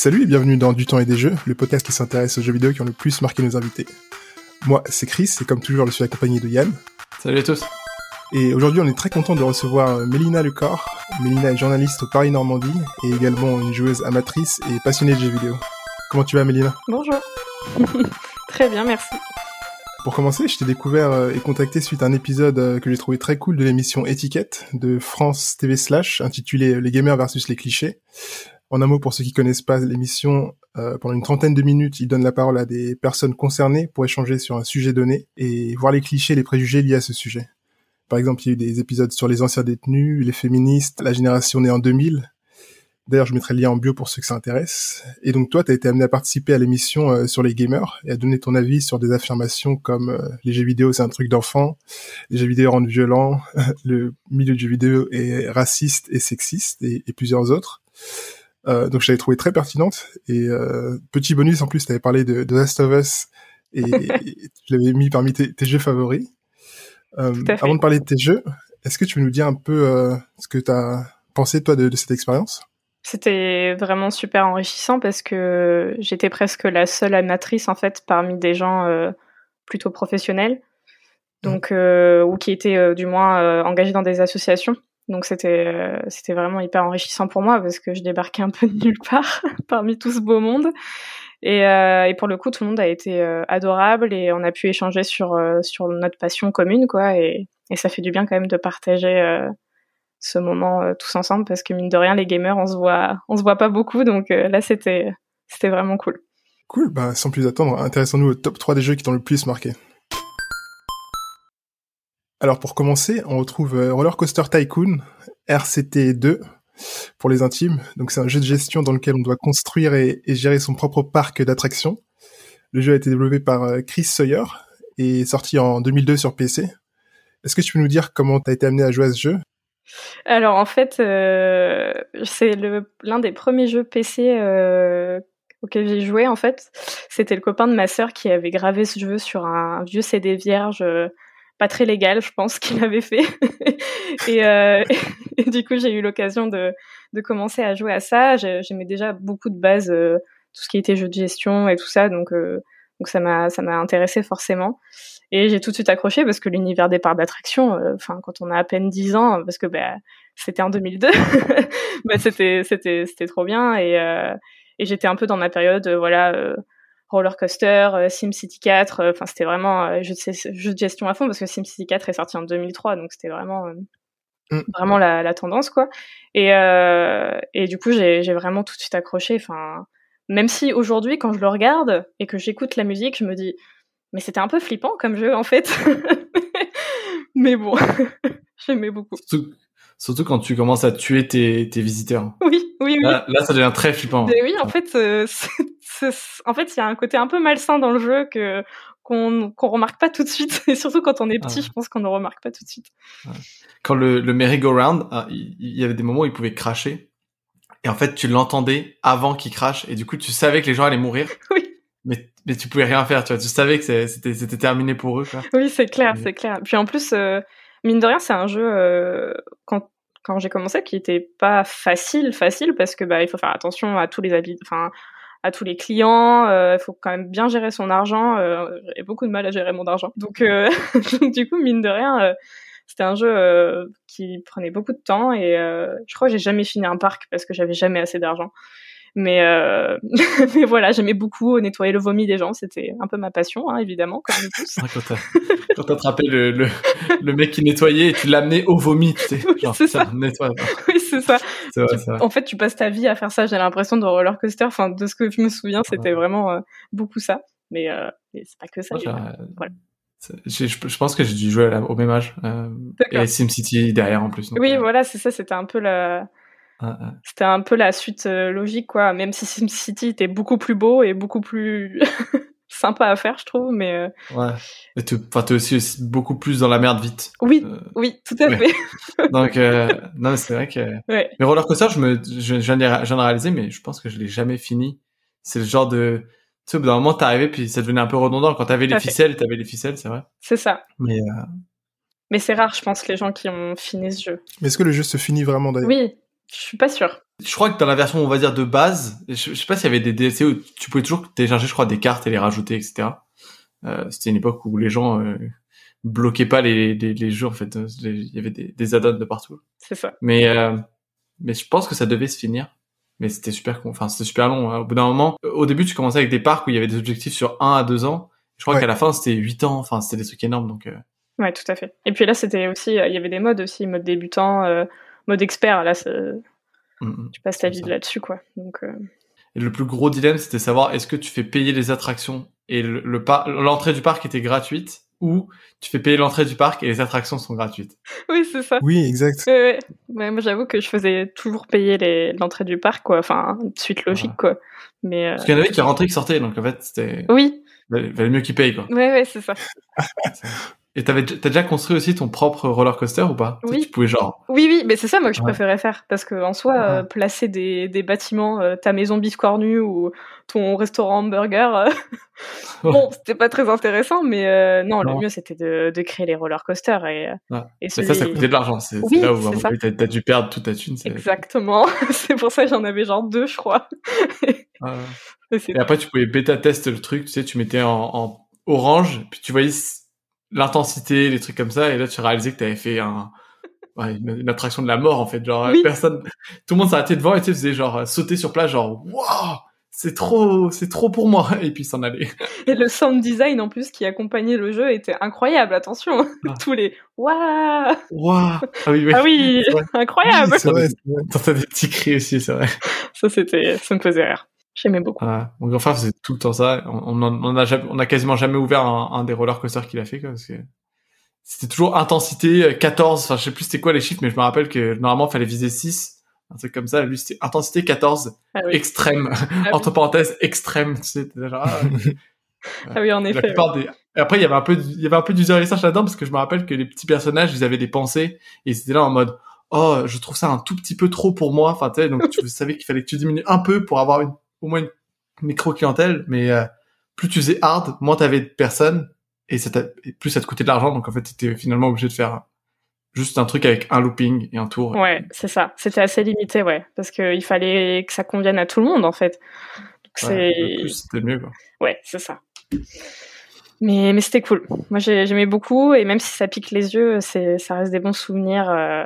Salut et bienvenue dans Du temps et des jeux, le podcast qui s'intéresse aux jeux vidéo qui ont le plus marqué nos invités. Moi, c'est Chris et comme toujours, je suis accompagné de Yann. Salut à tous. Et aujourd'hui, on est très content de recevoir Mélina Lecor. Mélina est journaliste au Paris Normandie et également une joueuse amatrice et passionnée de jeux vidéo. Comment tu vas, Mélina? Bonjour. très bien, merci. Pour commencer, je t'ai découvert euh, et contacté suite à un épisode euh, que j'ai trouvé très cool de l'émission Étiquette de France TV Slash intitulé Les gamers versus les clichés. En un mot, pour ceux qui connaissent pas l'émission, euh, pendant une trentaine de minutes, il donne la parole à des personnes concernées pour échanger sur un sujet donné et voir les clichés les préjugés liés à ce sujet. Par exemple, il y a eu des épisodes sur les anciens détenus, les féministes, la génération née en 2000. D'ailleurs, je mettrai le lien en bio pour ceux que ça intéresse. Et donc toi, tu as été amené à participer à l'émission euh, sur les gamers et à donner ton avis sur des affirmations comme euh, les jeux vidéo, c'est un truc d'enfant, les jeux vidéo rendent violents, le milieu du jeu vidéo est raciste et sexiste et plusieurs autres. Euh, donc je l'avais trouvé très pertinente. Et euh, petit bonus en plus, tu avais parlé de, de Last of Us et, tu l'avais mis parmi tes, tes jeux favoris. Euh, avant de parler de tes jeux, est-ce que tu veux nous dire un peu ce que tu as pensé toi de, de cette expérience? C'était vraiment super enrichissant parce que j'étais presque la seule amatrice en fait parmi des gens plutôt professionnels, donc mmh. ou qui étaient du moins engagés dans des associations. Donc c'était euh, c'était vraiment hyper enrichissant pour moi parce que je débarquais un peu de nulle part parmi tout ce beau monde. Et, euh, et, pour le coup, tout le monde a été euh, adorable et on a pu échanger sur notre passion commune, quoi. Et, ça fait du bien quand même de partager ce moment tous ensemble parce que mine de rien, les gamers, on se on se voit pas beaucoup, donc là c'était c'était vraiment cool. Cool. Bah sans plus attendre, intéressons-nous au top 3 des jeux qui t'ont le plus marqué. Alors pour commencer, on retrouve euh, Roller Coaster Tycoon RCT2 pour les intimes. Donc c'est un jeu de gestion dans lequel on doit construire et, gérer son propre parc d'attractions. Le jeu a été développé par euh, Chris Sawyer et sorti en 2002 sur PC. Est-ce que tu peux nous dire comment tu as été amené à jouer à ce jeu? Alors en fait, euh, c'est l'un des premiers jeux PC euh, auxquels j'ai joué en fait. C'était le copain de ma sœur qui avait gravé ce jeu sur un vieux CD vierge pas très légal, je pense, qu'il avait fait. et, euh, du coup, j'ai eu l'occasion de, de commencer à jouer à ça. J'aimais déjà beaucoup de base, euh, tout ce qui était jeu de gestion et tout ça, donc euh, donc ça m'a ça m'a intéressé forcément. Et j'ai tout de suite accroché parce que l'univers des parcs d'attraction, euh, enfin quand on a à peine 10 ans, parce que bah, c'était en 2002, bah, c'était c'était c'était trop bien et euh, et j'étais un peu dans ma période voilà Roller Coaster, euh, SimCity 4. Euh, enfin, c'était vraiment euh, jeu de, jeu, de, gestion à fond parce que SimCity 4 est sorti en 2003, donc c'était vraiment mm. vraiment la, la, tendance quoi. Et et du coup, j'ai vraiment tout de suite accroché. Enfin, même si aujourd'hui, quand je le regarde et que j'écoute la musique, je me dis mais c'était un peu flippant comme jeu en fait. mais bon, j'aimais beaucoup. Surtout, quand tu commences à tuer tes, tes visiteurs. Oui, oui, oui. Là, là ça devient très flippant. Oui, en fait, euh, en fait, il y a un côté un peu malsain dans le jeu que qu'on qu'on remarque pas tout de suite. Et surtout quand on est petit, je pense qu'on ne remarque pas tout de suite. Quand le, le merry-go-round, ah, il y, avait des moments où il pouvait cracher. Et en fait, tu l'entendais avant qu'il crache. Et du coup, tu savais que les gens allaient mourir. Oui. Mais, mais tu pouvais rien faire, tu vois. Tu savais que c'était, c'était terminé pour eux, quoi. Oui, c'est clair, c'est clair. Puis en plus, euh, mine de rien, c'est un jeu, euh, quand, quand j'ai commencé, qui était pas facile, facile, parce que, bah, il faut faire attention à tous les habits, enfin, à tous les clients. Euh, il faut quand même bien gérer son argent. Euh, J'ai beaucoup de mal à gérer mon argent. Donc, euh, du coup, mine de rien, euh, c'était un jeu euh, qui prenait beaucoup de temps et je crois que j'ai jamais fini un parc parce que j'avais jamais assez d'argent. Mais, euh... mais voilà, j'aimais beaucoup nettoyer le vomi des gens. C'était un peu ma passion, hein, évidemment, comme nous tous. quand t'as attrapé le, le, le, mec qui nettoyait et tu l'amenais au vomi, tu sais. Oui, c'est ça. Nettoie. Oui, c'est ça. Vrai. En fait, tu passes ta vie à faire ça. J'ai l'impression de roller coaster. Enfin, de ce que je me souviens, c'était ouais. vraiment euh, beaucoup ça. Mais, euh, mais c'est pas que ça. Moi, voilà. Je, je, pense que j'ai dû jouer au même âge. Euh, et SimCity derrière en plus. Donc, oui, euh... voilà, c'est ça. C'était un peu la c'était un peu la suite euh, logique, quoi. Même si SimCity était beaucoup plus beau et beaucoup plus sympa à faire, je trouve, mais. Euh... Ouais. Et tu, enfin, t'es aussi, aussi, beaucoup plus dans la merde vite. Oui, euh... oui, tout à ouais. fait. Donc, euh, non, c'est vrai que. Ouais. Mais Roller Coaster, je me, je, j'en ai, j'en ai réalisé, mais je pense que je l'ai jamais fini. C'est le genre de, tu sais, au bout d'un moment, t'arrivais, puis ça devenait un peu redondant. Quand t'avais les ficelles, t'avais les ficelles, c'est vrai. C'est ça. Mais, euh... mais c'est rare, je pense, les gens qui ont fini ce jeu. Mais est-ce que le jeu se finit vraiment d'ailleurs? Oui, je suis pas sûre. Je crois que dans la version, on va dire, de base, je, je sais pas s'il y avait des DLC où tu pouvais toujours télécharger, je crois, des cartes et les rajouter, etc. Euh, c'était une époque où les gens euh, bloquaient pas les, les, les, jeux, en fait. Il y avait des, des add-ons de partout. C'est ça. Mais, euh, mais je pense que ça devait se finir. Mais c'était super, enfin, c'était super long. Hein. Au bout d'un moment, au début, tu commençais avec des parcs où il y avait des objectifs sur un à deux ans. Je crois Ouais. qu'à la fin, c'était huit ans. Enfin, c'était des trucs énormes, donc. euh, Ouais, tout à fait. Et puis là, c'était aussi, euh, il y avait des modes aussi, mode débutant, euh, mode expert. Là, mm, mm. tu passes ta vie là-dessus, quoi. Donc, euh, Et le plus gros dilemme, c'était savoir est-ce que tu fais payer les attractions et le, le par- l'entrée du parc était gratuite ou tu fais payer l'entrée du parc et les attractions sont gratuites? oui, c'est ça. Oui, exact. Ouais, ouais. Ouais, moi, j'avoue que je faisais toujours payer les- l'entrée du parc, quoi. Enfin, suite logique, quoi. Mais euh, Parce qu'il y en avait qui rentraient, qui sortaient, donc en fait, c'était oui, valait valait mieux qu'ils payent quoi. ouais, ouais, c'est ça. Et t'avais t'as déjà construit aussi ton propre roller coaster ou pas? Oui. Tu pouvais genre Oui, oui, mais c'est ça, moi, que je Ouais. préférais faire. Parce que, en soi, euh, Ouais. placer des, des bâtiments, euh, ta maison biscornue ou ton restaurant hamburger, euh, bon, c'était pas très intéressant, mais euh, non, Non. le mieux, c'était de, de créer les roller coasters. Et, euh, Ouais. et mais celui- ça, ça coûtait de l'argent. C'est Oui, là où ça. avis, t'as t'as dû perdre toute ta thune. c'est- Exactement. c'est pour ça que j'en avais genre deux, je crois. Ouais. Et après, tu pouvais bêta test le truc, tu sais, tu mettais en, en orange, puis tu voyais l'intensité, les trucs comme ça, et là, tu réalisais que t'avais fait un, une, une attraction de la mort, en fait. Genre, Oui. personne, tout le monde s'arrêtait devant et tu sais, faisait genre sauter sur place, genre, waouh, c'est trop, c'est trop pour moi, et puis s'en allait. Et le sound design en plus qui accompagnait le jeu était incroyable, attention. Ah. Tous les waouh Waouh! Ah oui, oui. Ah oui, incroyable. Oui, c'est vrai, c'est vrai. T'entends des petits cris aussi, c'est vrai. Ça c'était ça me faisait rire. J'aimais beaucoup. Ouais. Mon grand frère faisait tout le temps ça. On, on, on a jamais, on a quasiment jamais ouvert un, un des roller coasters qu'il a fait, quoi, parce que c'était toujours intensité euh, 14. Enfin, je sais plus c'était quoi les chiffres, mais je me rappelle que normalement, il fallait viser 6. Un truc comme ça. Lui, c'était intensité 14, Ah oui, extrême. Ah oui. Entre parenthèses, extrême. Tu sais, t'es genre, ah. Ah oui, en La effet. plupart des... Et après, il y avait un peu, il y avait un peu d'user research là-dedans, parce que je me rappelle que les petits personnages, ils avaient des pensées, et ils étaient là en mode, oh, je trouve ça un tout petit peu trop pour moi. Enfin, tu sais, donc tu savais qu'il fallait que tu diminues un peu pour avoir une, au moins une micro-clientèle, mais euh, plus tu faisais hard, moins t'avais de personnes, et, ça t'a- et plus ça te coûtait de l'argent, donc en fait, t'étais finalement obligé de faire juste un truc avec un looping et un tour. Ouais, c'est ça. C'était assez limité, ouais, parce qu'il fallait que ça convienne à tout le monde en fait. Donc, Ouais, le plus, c'était mieux, quoi. ouais, c'est ça. Mais mais c'était cool. Moi j'ai- j'aimais beaucoup et même si ça pique les yeux, ça reste des bons souvenirs. euh,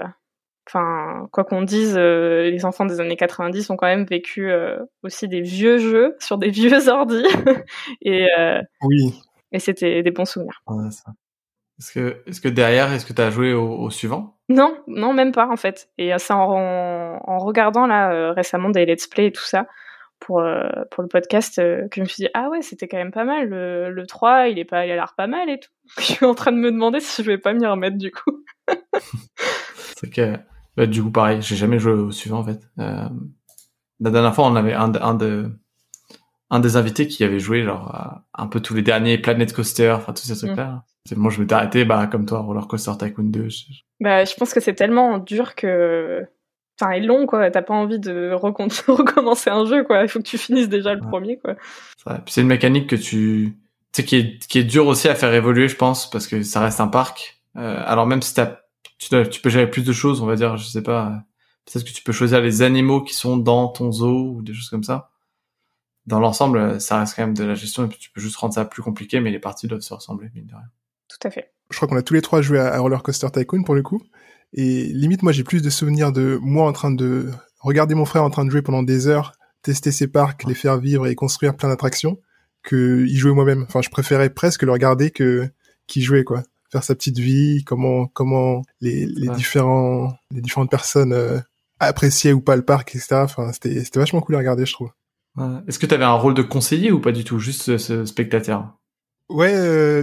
Enfin, quoi qu'on dise, euh, les enfants des années 90 ont quand même vécu euh, aussi des vieux jeux sur des vieux ordi et euh, Oui. et c'était des bons souvenirs. Ouais. Est-ce que, est-ce que derrière, est-ce que t'as joué au, au suivant? Non, non, même pas en fait. Et c'est en, en regardant là récemment des let's play et tout ça pour pour le podcast que je me suis dit ah ouais c'était quand même pas mal le, le 3 il est pas il a l'air pas mal et tout. Je suis en train de me demander si je vais pas m'y remettre du coup. C'est que, bah, du coup, pareil, j'ai jamais joué au suivant, en fait. Euh, la dernière fois, on avait un, un de, un des invités qui avait joué, genre, un peu tous les derniers Planet Coaster, enfin, tous ces trucs-là. C'est- Moi, je m'étais arrêté, bah, comme toi, Roller Coaster Tycoon 2. je- Bah je pense que c'est tellement dur que enfin et long quoi. T'as pas envie de recommencer un jeu quoi. Il faut que tu finisses déjà le Ouais. premier quoi. c'est une mécanique que tu, tu sais, qui est, qui est dur aussi à faire évoluer, je pense, parce que ça reste un parc. Euh, alors même si t'as, tu, dois- tu peux gérer plus de choses, on va dire, je sais pas, peut-être que tu peux choisir les animaux qui sont dans ton zoo ou des choses comme ça. Dans l'ensemble, ça reste quand même de la gestion et puis tu peux juste rendre ça plus compliqué, mais les parties doivent se ressembler, mine de rien. Tout à fait. Je crois qu'on a tous les trois joué à, Roller Coaster Tycoon pour le coup. Et limite, moi, j'ai plus de souvenirs de moi en train de regarder mon frère en train de jouer pendant des heures, tester ses parcs, les faire vivre et construire plein d'attractions, que y jouer moi-même. Enfin, je préférais presque le regarder que qu'il jouait quoi. Faire sa petite vie, comment comment les, les Ouais. différents les différentes personnes euh, appréciaient ou pas le parc, etc. Enfin, c'était c'était vachement cool à regarder, je trouve. Ouais. Est-ce que tu avais un rôle de conseiller ou pas du tout, juste ce, ce spectateur? Ouais, euh,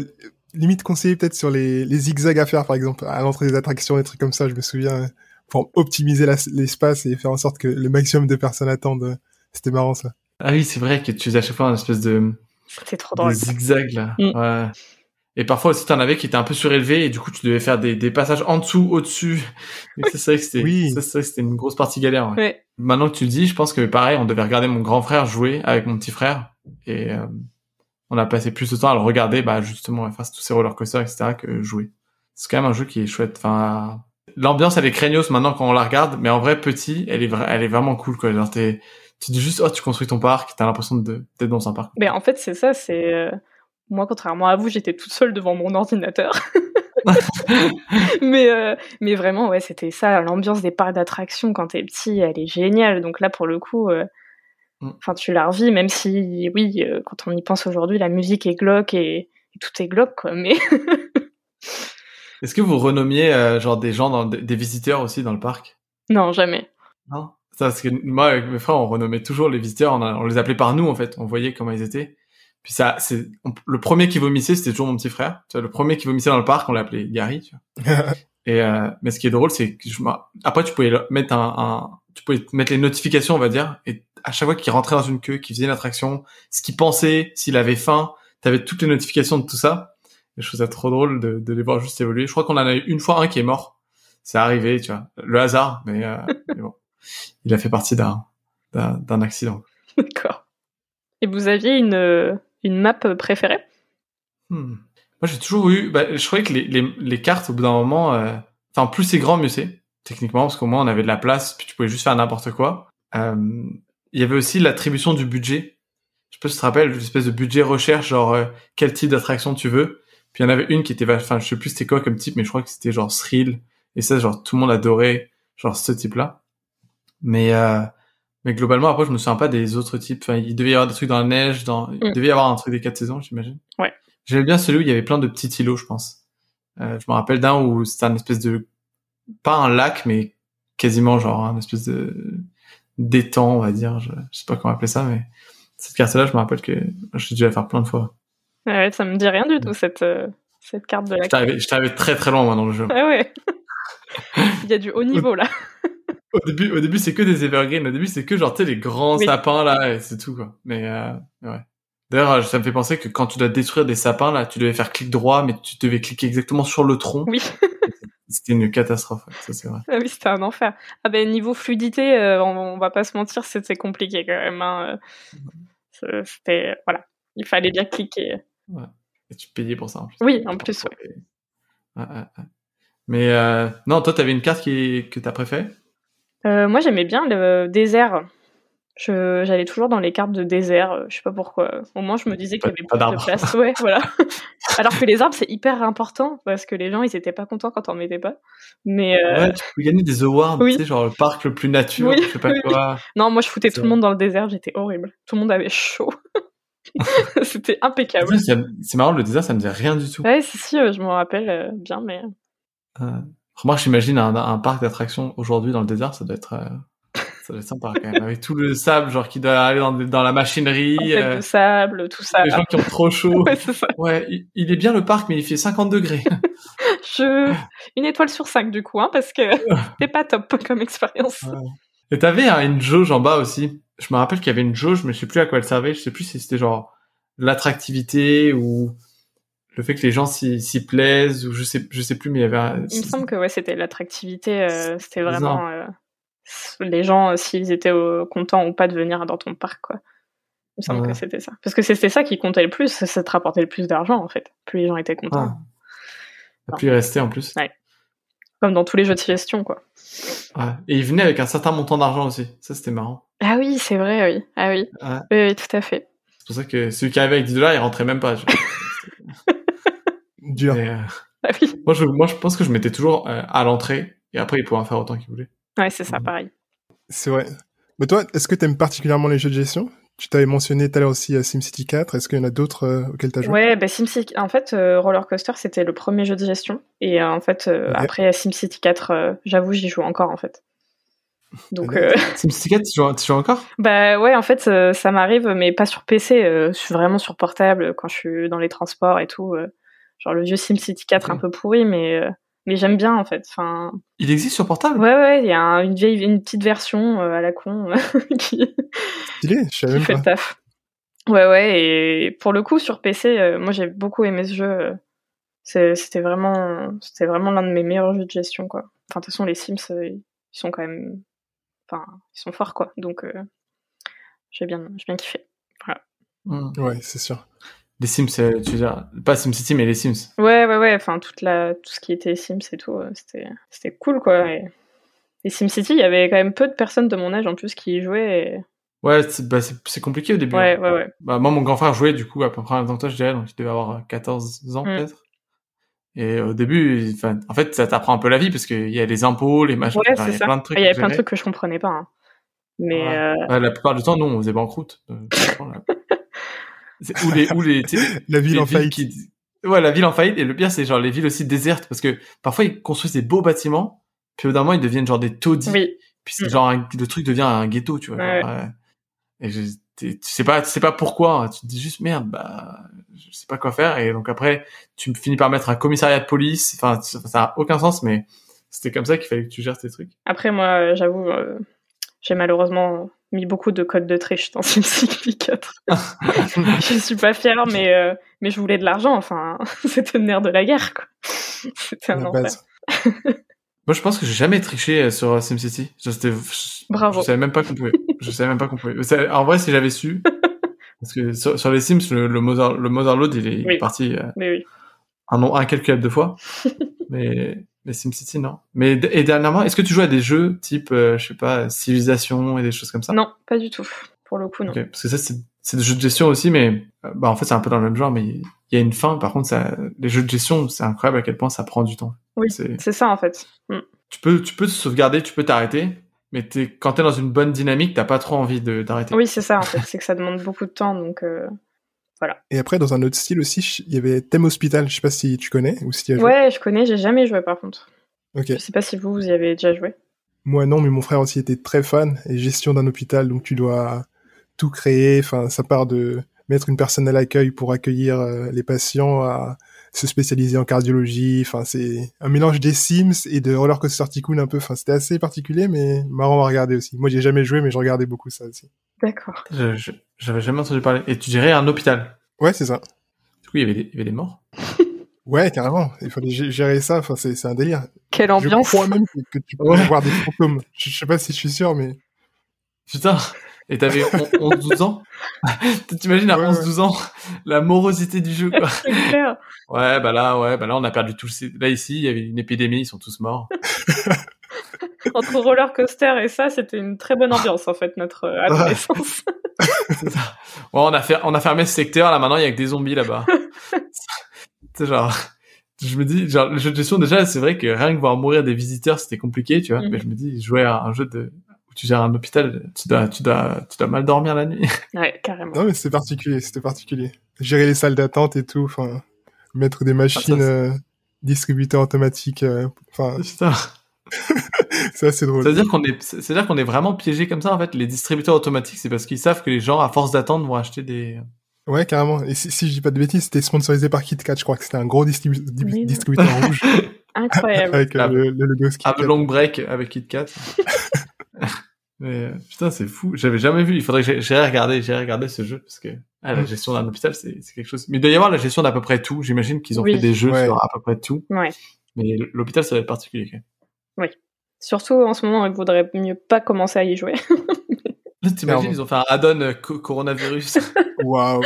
limite conseiller peut-être sur les, les zigzags à faire, par exemple, à l'entrée des attractions, des trucs comme ça, je me souviens, euh, pour optimiser l'espace et faire en sorte que le maximum de personnes attendent. C'était marrant, ça. Ah oui, c'est vrai que tu faisais à chaque fois une espèce de, C'était trop de drôle. zigzag là. Mm. Ouais. Et parfois aussi, t'en avais qui étaient un peu surélevés et du coup, tu devais faire des, des passages en dessous, au-dessus. C'est vrai que c'était, Oui. ça, c'est vrai que c'était une grosse partie galère. ouais. Ouais. Maintenant que tu le dis, je pense que pareil, on devait regarder mon grand frère jouer avec mon petit frère et euh, on a passé plus de temps à le regarder, bah justement, à faire tous ces roller coasters, etc., que jouer. C'est quand même un jeu qui est chouette. Enfin, L'ambiance elle est craignos maintenant quand on la regarde, mais en vrai petit, elle est vra- elle est vraiment cool quoi. Genre t'es, tu dis juste oh tu construis ton parc, t'as l'impression de- d'être dans un parc. Mais en fait, c'est ça, c'est. Moi, contrairement à vous, j'étais toute seule devant mon ordinateur. mais, euh, mais vraiment, ouais, c'était ça. L'ambiance des parcs d'attractions quand t'es petit, elle est géniale. Donc là, pour le coup, euh, Mm. enfin, tu la revis, même si, oui, euh, quand on y pense aujourd'hui, la musique est glauque et, et tout est glauque, quoi. Mais Est-ce que vous renommiez genre des gens dans des des visiteurs aussi dans le parc? Non, jamais. Non? Ça, parce que moi, avec mes frères, on renommait toujours les visiteurs, on, a- on les appelait par nous, en fait. On voyait comment ils étaient. Puis ça, c'est, le premier qui vomissait, c'était toujours mon petit frère. Tu vois, le premier qui vomissait dans le parc, on l'appelait Gary, tu vois. Et, euh, mais ce qui est drôle, c'est que je, m'en- après, tu pouvais mettre un, un- tu pouvais mettre les notifications, on va dire, et à chaque fois qu'il rentrait dans une queue, qu'il faisait une attraction, ce qu'il pensait, s'il avait faim, t'avais toutes les notifications de tout ça. Et je trouve ça trop drôle de, de les voir juste évoluer. Je crois qu'on en a eu une fois un qui est mort. C'est arrivé, tu vois. Le hasard, mais, euh, mais bon. Il a fait partie d'un, d'un, d'un accident. D'accord. Et vous aviez une, euh, une map préférée Hmm. Moi, j'ai toujours eu. Bah, je croyais que les, les, les cartes, au bout d'un moment, euh, enfin, plus c'est grand, mieux c'est. Techniquement, parce qu'au moins on avait de la place, puis tu pouvais juste faire n'importe quoi. Euh, Il y avait aussi l'attribution du budget. Je sais pas si tu te rappelles, l'espèce de budget recherche, genre euh, quel type d'attraction tu veux. Puis il y en avait une qui était, enfin, je sais plus c'était quoi comme type, mais je crois que c'était genre thrill. Et ça, genre tout le monde adorait, genre ce type-là. Mais euh, mais globalement, après, je me souviens pas des autres types. Enfin, il devait y avoir des trucs dans la neige, dans, il Mm. devait y avoir un truc des quatre saisons, j'imagine. Ouais. J'aimais bien celui où il y avait plein de petits îlots, je pense. Euh, je me rappelle d'un où c'était un espèce de, pas un lac, mais quasiment genre un espèce de d'étang, on va dire. Je, je sais pas comment appeler ça, mais cette carte-là, je me rappelle que j'ai dû la faire plein de fois. Ah Ouais, ça me dit rien du tout, cette, euh, cette carte de la J'étais arrivé, j'étais arrivé très très loin, moi, dans le jeu. Ah ouais. Il y a du haut niveau là. Au début, au début, c'est que des evergreens. Au début, c'est que genre, tu sais, les grands Oui. sapins, là, et c'est tout, quoi. Mais, euh, ouais. D'ailleurs, euh, ça me fait penser que quand tu dois détruire des sapins, là, tu devais faire clic droit, mais tu devais cliquer exactement sur le tronc. Oui. C'était une catastrophe, ouais, ça c'est vrai. Ah oui, c'était un enfer. Ah ben niveau fluidité, euh, on, on va pas se mentir, c'était compliqué quand même. hein. C'était voilà, il fallait bien cliquer. Et tu payais pour ça, en plus. Oui, en plus, ouais. Ouais, ouais, ouais. Mais, euh, non, toi, t'avais une carte qui, que t'as préférée? Euh, moi, j'aimais bien le désert. Je, j'allais toujours dans les cartes de désert, euh, je sais pas pourquoi. Au moins, je me disais qu'il y avait pas plus de place. Ouais, voilà. Alors que les arbres, c'est hyper important parce que les gens, ils étaient pas contents quand on mettait pas. Mais euh, Ouais, tu peux gagner des awards, Oui. tu sais, genre le parc le plus nature, Oui, je sais pas oui, quoi. non, moi, je foutais tout le monde dans le désert, j'étais horrible. Tout le monde avait chaud. c'était impeccable. C'est marrant, le désert, ça me dit rien du tout. Ouais, si, si, euh, je m'en rappelle bien, mais Euh, remarque, j'imagine un, un parc d'attractions aujourd'hui dans le désert, ça doit être, euh, ça doit être sympa quand même, avec tout le sable, genre qui doit aller dans, dans la machinerie, en fait, euh, sable, tout ça. les gens qui ont trop chaud. Ouais, c'est ça. Ouais, il, il est bien le parc, mais il fait 50 degrés. Je... Une étoile sur cinq, du coup, hein, parce que c'est pas top comme expérience. Et t'avais hein, une jauge en bas aussi. Je me rappelle qu'il y avait une jauge, mais je sais plus à quoi elle servait. Je sais plus si c'était genre l'attractivité ou le fait que les gens s'y plaisent ou je sais, je sais plus, mais il y avait. un- Il me semble que ouais, c'était l'attractivité, euh, c'était vraiment euh, les gens, euh, s'ils étaient euh, contents ou pas de venir dans ton parc, quoi. Il me semble Ouais. que c'était ça. Parce que c'était ça qui comptait le plus, ça te rapportait le plus d'argent, en fait. Plus les gens étaient contents. Ah. Plus y rester en plus. Ouais. Comme dans tous les jeux de gestion, quoi. Ouais. Et il venait avec un certain montant d'argent aussi. Ça, c'était marrant. Ah oui, c'est vrai, oui. Ah oui. Ouais. Oui, oui, tout à fait. C'est pour ça que celui qui arrivait avec 10 dollars, il rentrait même pas. je- Dur. Euh. Mais, euh, Ah oui. moi, je, moi, je pense que je mettais toujours euh, à l'entrée et après, il pouvait en faire autant qu'il voulait. Ouais, c'est Mhm. ça, pareil. C'est vrai. Mais toi, est-ce que t'aimes particulièrement les jeux de gestion? Tu t'avais mentionné tout à l'heure aussi euh, SimCity 4. Est-ce qu'il y en a d'autres euh, auxquels t'as joué? Ouais, bah SimCity. En fait, euh, Roller Coaster, c'était le premier jeu de gestion. Et euh, en fait, euh, après SimCity 4, euh, j'avoue, j'y joue encore, en fait. Donc, SimCity 4, tu joues, tu joues encore? Bah ouais, en fait, euh, ça m'arrive, mais pas sur PC. euh, je suis vraiment sur portable quand je suis dans les transports et tout. Euh, genre le vieux SimCity 4 Ok. un peu pourri, mais euh, mais j'aime bien en fait. Enfin, Il existe sur portable? ouais, ouais, il y a un- une vieille, une petite version euh, à la con qui, Stylé, je savais qui même fait pas. le taf. Ouais, ouais, et pour le coup, sur PC, euh, moi j'ai beaucoup aimé ce jeu. euh, C'était vraiment, c'était vraiment l'un de mes meilleurs jeux de gestion, quoi. Enfin, de toute façon, les Sims, euh, ils sont quand même, enfin, ils sont forts, quoi. Donc, euh, j'ai bien, j'ai bien kiffé. Hmm. Ouais, c'est sûr. Les Sims, euh, tu veux dire, pas SimCity, mais les Sims. Ouais, ouais, ouais. Enfin, toute la, tout ce qui était Sims et tout, euh, c'était, c'était cool, quoi. Et, et SimCity, il y avait quand même peu de personnes de mon âge en plus qui y jouaient. Et... Ouais, c'est, bah, compliqué au début. Ouais, ouais, ouais. Bah, moi, mon grand frère jouait, du coup, à peu près en même temps que toi, je dirais, donc il devait avoir 14 ans, Mm. peut-être. Et au début, en fait, ça t'apprend un peu la vie, parce qu'il y a les impôts, les machins, Ouais, il y a plein de trucs. Il y avait plein de trucs que je comprenais pas. hein. Mais Ouais. euh, la plupart du temps, nous, on faisait banqueroute. Euh, ou les, ou les, tu sais, La ville les en faillite. qui- Ouais, la ville en faillite. Et le pire, c'est genre les villes aussi désertes, parce que parfois ils construisent des beaux bâtiments, puis au d'un moment ils deviennent genre des taudis, oui, puis c'est Mm. genre un- le truc devient un ghetto, tu vois. Ouais. genre, ouais. Et je, tu sais pas, tu sais pas pourquoi. hein. Tu te dis juste merde, bah, je sais pas quoi faire. Et donc après, tu finis par mettre un commissariat de police. Enfin, ça ça a aucun sens, mais c'était comme ça qu'il fallait que tu gères tes trucs. Après, moi, euh, j'avoue, euh, j'ai malheureusement mis beaucoup de codes de triche dans SimCity 4. je suis pas fière, mais, euh, mais je voulais de l'argent. Enfin, c'était le nerf de la guerre, quoi. C'était un enfer. Moi, je pense que j'ai jamais triché euh, sur SimCity. Je, Bravo. Je savais même pas qu'on pouvait. Je savais même pas qu'on pouvait. En vrai, si j'avais su, parce que sur, sur les Sims, le, le Mother, le Motherload, il est, il est Oui. parti euh, oui. un nombre incalculable de fois. mais mais SimCity, non? Mais et dernièrement, est-ce que tu joues à des jeux type, euh, je sais pas, Civilisation et des choses comme ça? Non, pas du tout. Pour le coup, non. Parce que ça, c'est des jeux de gestion aussi, mais euh, bah en fait, c'est un peu dans le même genre, mais il y a une fin. Par contre, ça, les jeux de gestion, c'est incroyable à quel point ça prend du temps. Oui. C'est- ça, en fait. Mm. Tu peux, tu peux te sauvegarder, tu peux t'arrêter, mais t'es, quand t'es dans une bonne dynamique, t'as pas trop envie de d'arrêter. Oui, c'est ça, en fait. C'est que ça demande beaucoup de temps, donc... euh, Et après, dans un autre style aussi, il y avait Thème Hospital. Je sais pas si tu connais ou si tu as joué. Ouais, je connais, j'ai jamais joué, par contre. Ok. Je sais pas si vous, vous y avez déjà joué. Moi non, mais mon frère aussi était très fan. Et gestion d'un hôpital, donc tu dois tout créer. Enfin, ça part de mettre une personne à l'accueil pour accueillir euh, les patients à se spécialiser en cardiologie. Enfin, c'est un mélange des Sims et de Roller Coaster Tycoon un peu. Enfin, c'était assez particulier, mais marrant à regarder aussi. Moi, j'ai jamais joué, mais je regardais beaucoup ça aussi. D'accord. Je- je- J'avais jamais entendu parler. Et tu dirais un hôpital? Ouais, c'est ça. Du coup, il y avait des, il y avait des morts. Ouais, carrément. Il fallait gé- gérer ça. Enfin, c'est c'est un délire. Quelle Je ambiance crois même que, que tu peux Ouais. voir des fantômes. Je, je sais pas si je suis sûr, mais Putain. Et t'avais 11-12 ans T'imagines à Ouais, 11-12 ans la morosité du jeu, quoi. Clair. Ouais, bah là, ouais, bah là, on a perdu tout le... Là, ici, il y avait une épidémie, ils sont tous morts. Entre roller coaster et ça, c'était une très bonne ambiance, en fait, notre adolescence. C'est ça. Ouais, on a fait, on a fermé ce secteur, là, maintenant, il y a que des zombies là-bas. c'est genre, je me dis, genre, le jeu de gestion, déjà, c'est vrai que rien que voir mourir des visiteurs, c'était compliqué, tu vois. Mhm. Mais je me dis, jouer à un jeu de, où tu gères un hôpital, tu dois, tu dois, tu dois mal dormir la nuit. ouais, carrément. non, mais c'était particulier. C'était particulier. Gérer les salles d'attente et tout. Enfin, mettre des machines Ah, ça, euh, distributeurs automatiques. euh, Enfin, Putain. c'est assez drôle. C'est-à-dire qu'on est, c'est-à-dire qu'on est vraiment piégé comme ça, en fait. Les distributeurs automatiques, c'est parce qu'ils savent que les gens, à force d'attendre, vont acheter des, Ouais, carrément. Et si, si je dis pas de bêtises, c'était sponsorisé par KitKat. Je crois que c'était un gros distribu- distributeur rouge Incroyable. avec euh, le, le logo long break avec KitKat. Mais putain, c'est fou. J'avais jamais vu. Il faudrait que j'ai- j'aille regarder, j'aille regarder ce jeu parce que ah, la Mm. gestion d'un hôpital, c'est quelque chose. Mais il doit y avoir la gestion d'à peu près tout. J'imagine qu'ils ont Oui. fait des jeux Ouais. sur à peu près tout. Ouais. Mais l'hôpital, ça va être particulier. quand même. Surtout en ce moment, il vaudrait mieux pas commencer à y jouer. Là, T'imagines, ils ont fait un add-on euh, co- coronavirus. Waouh.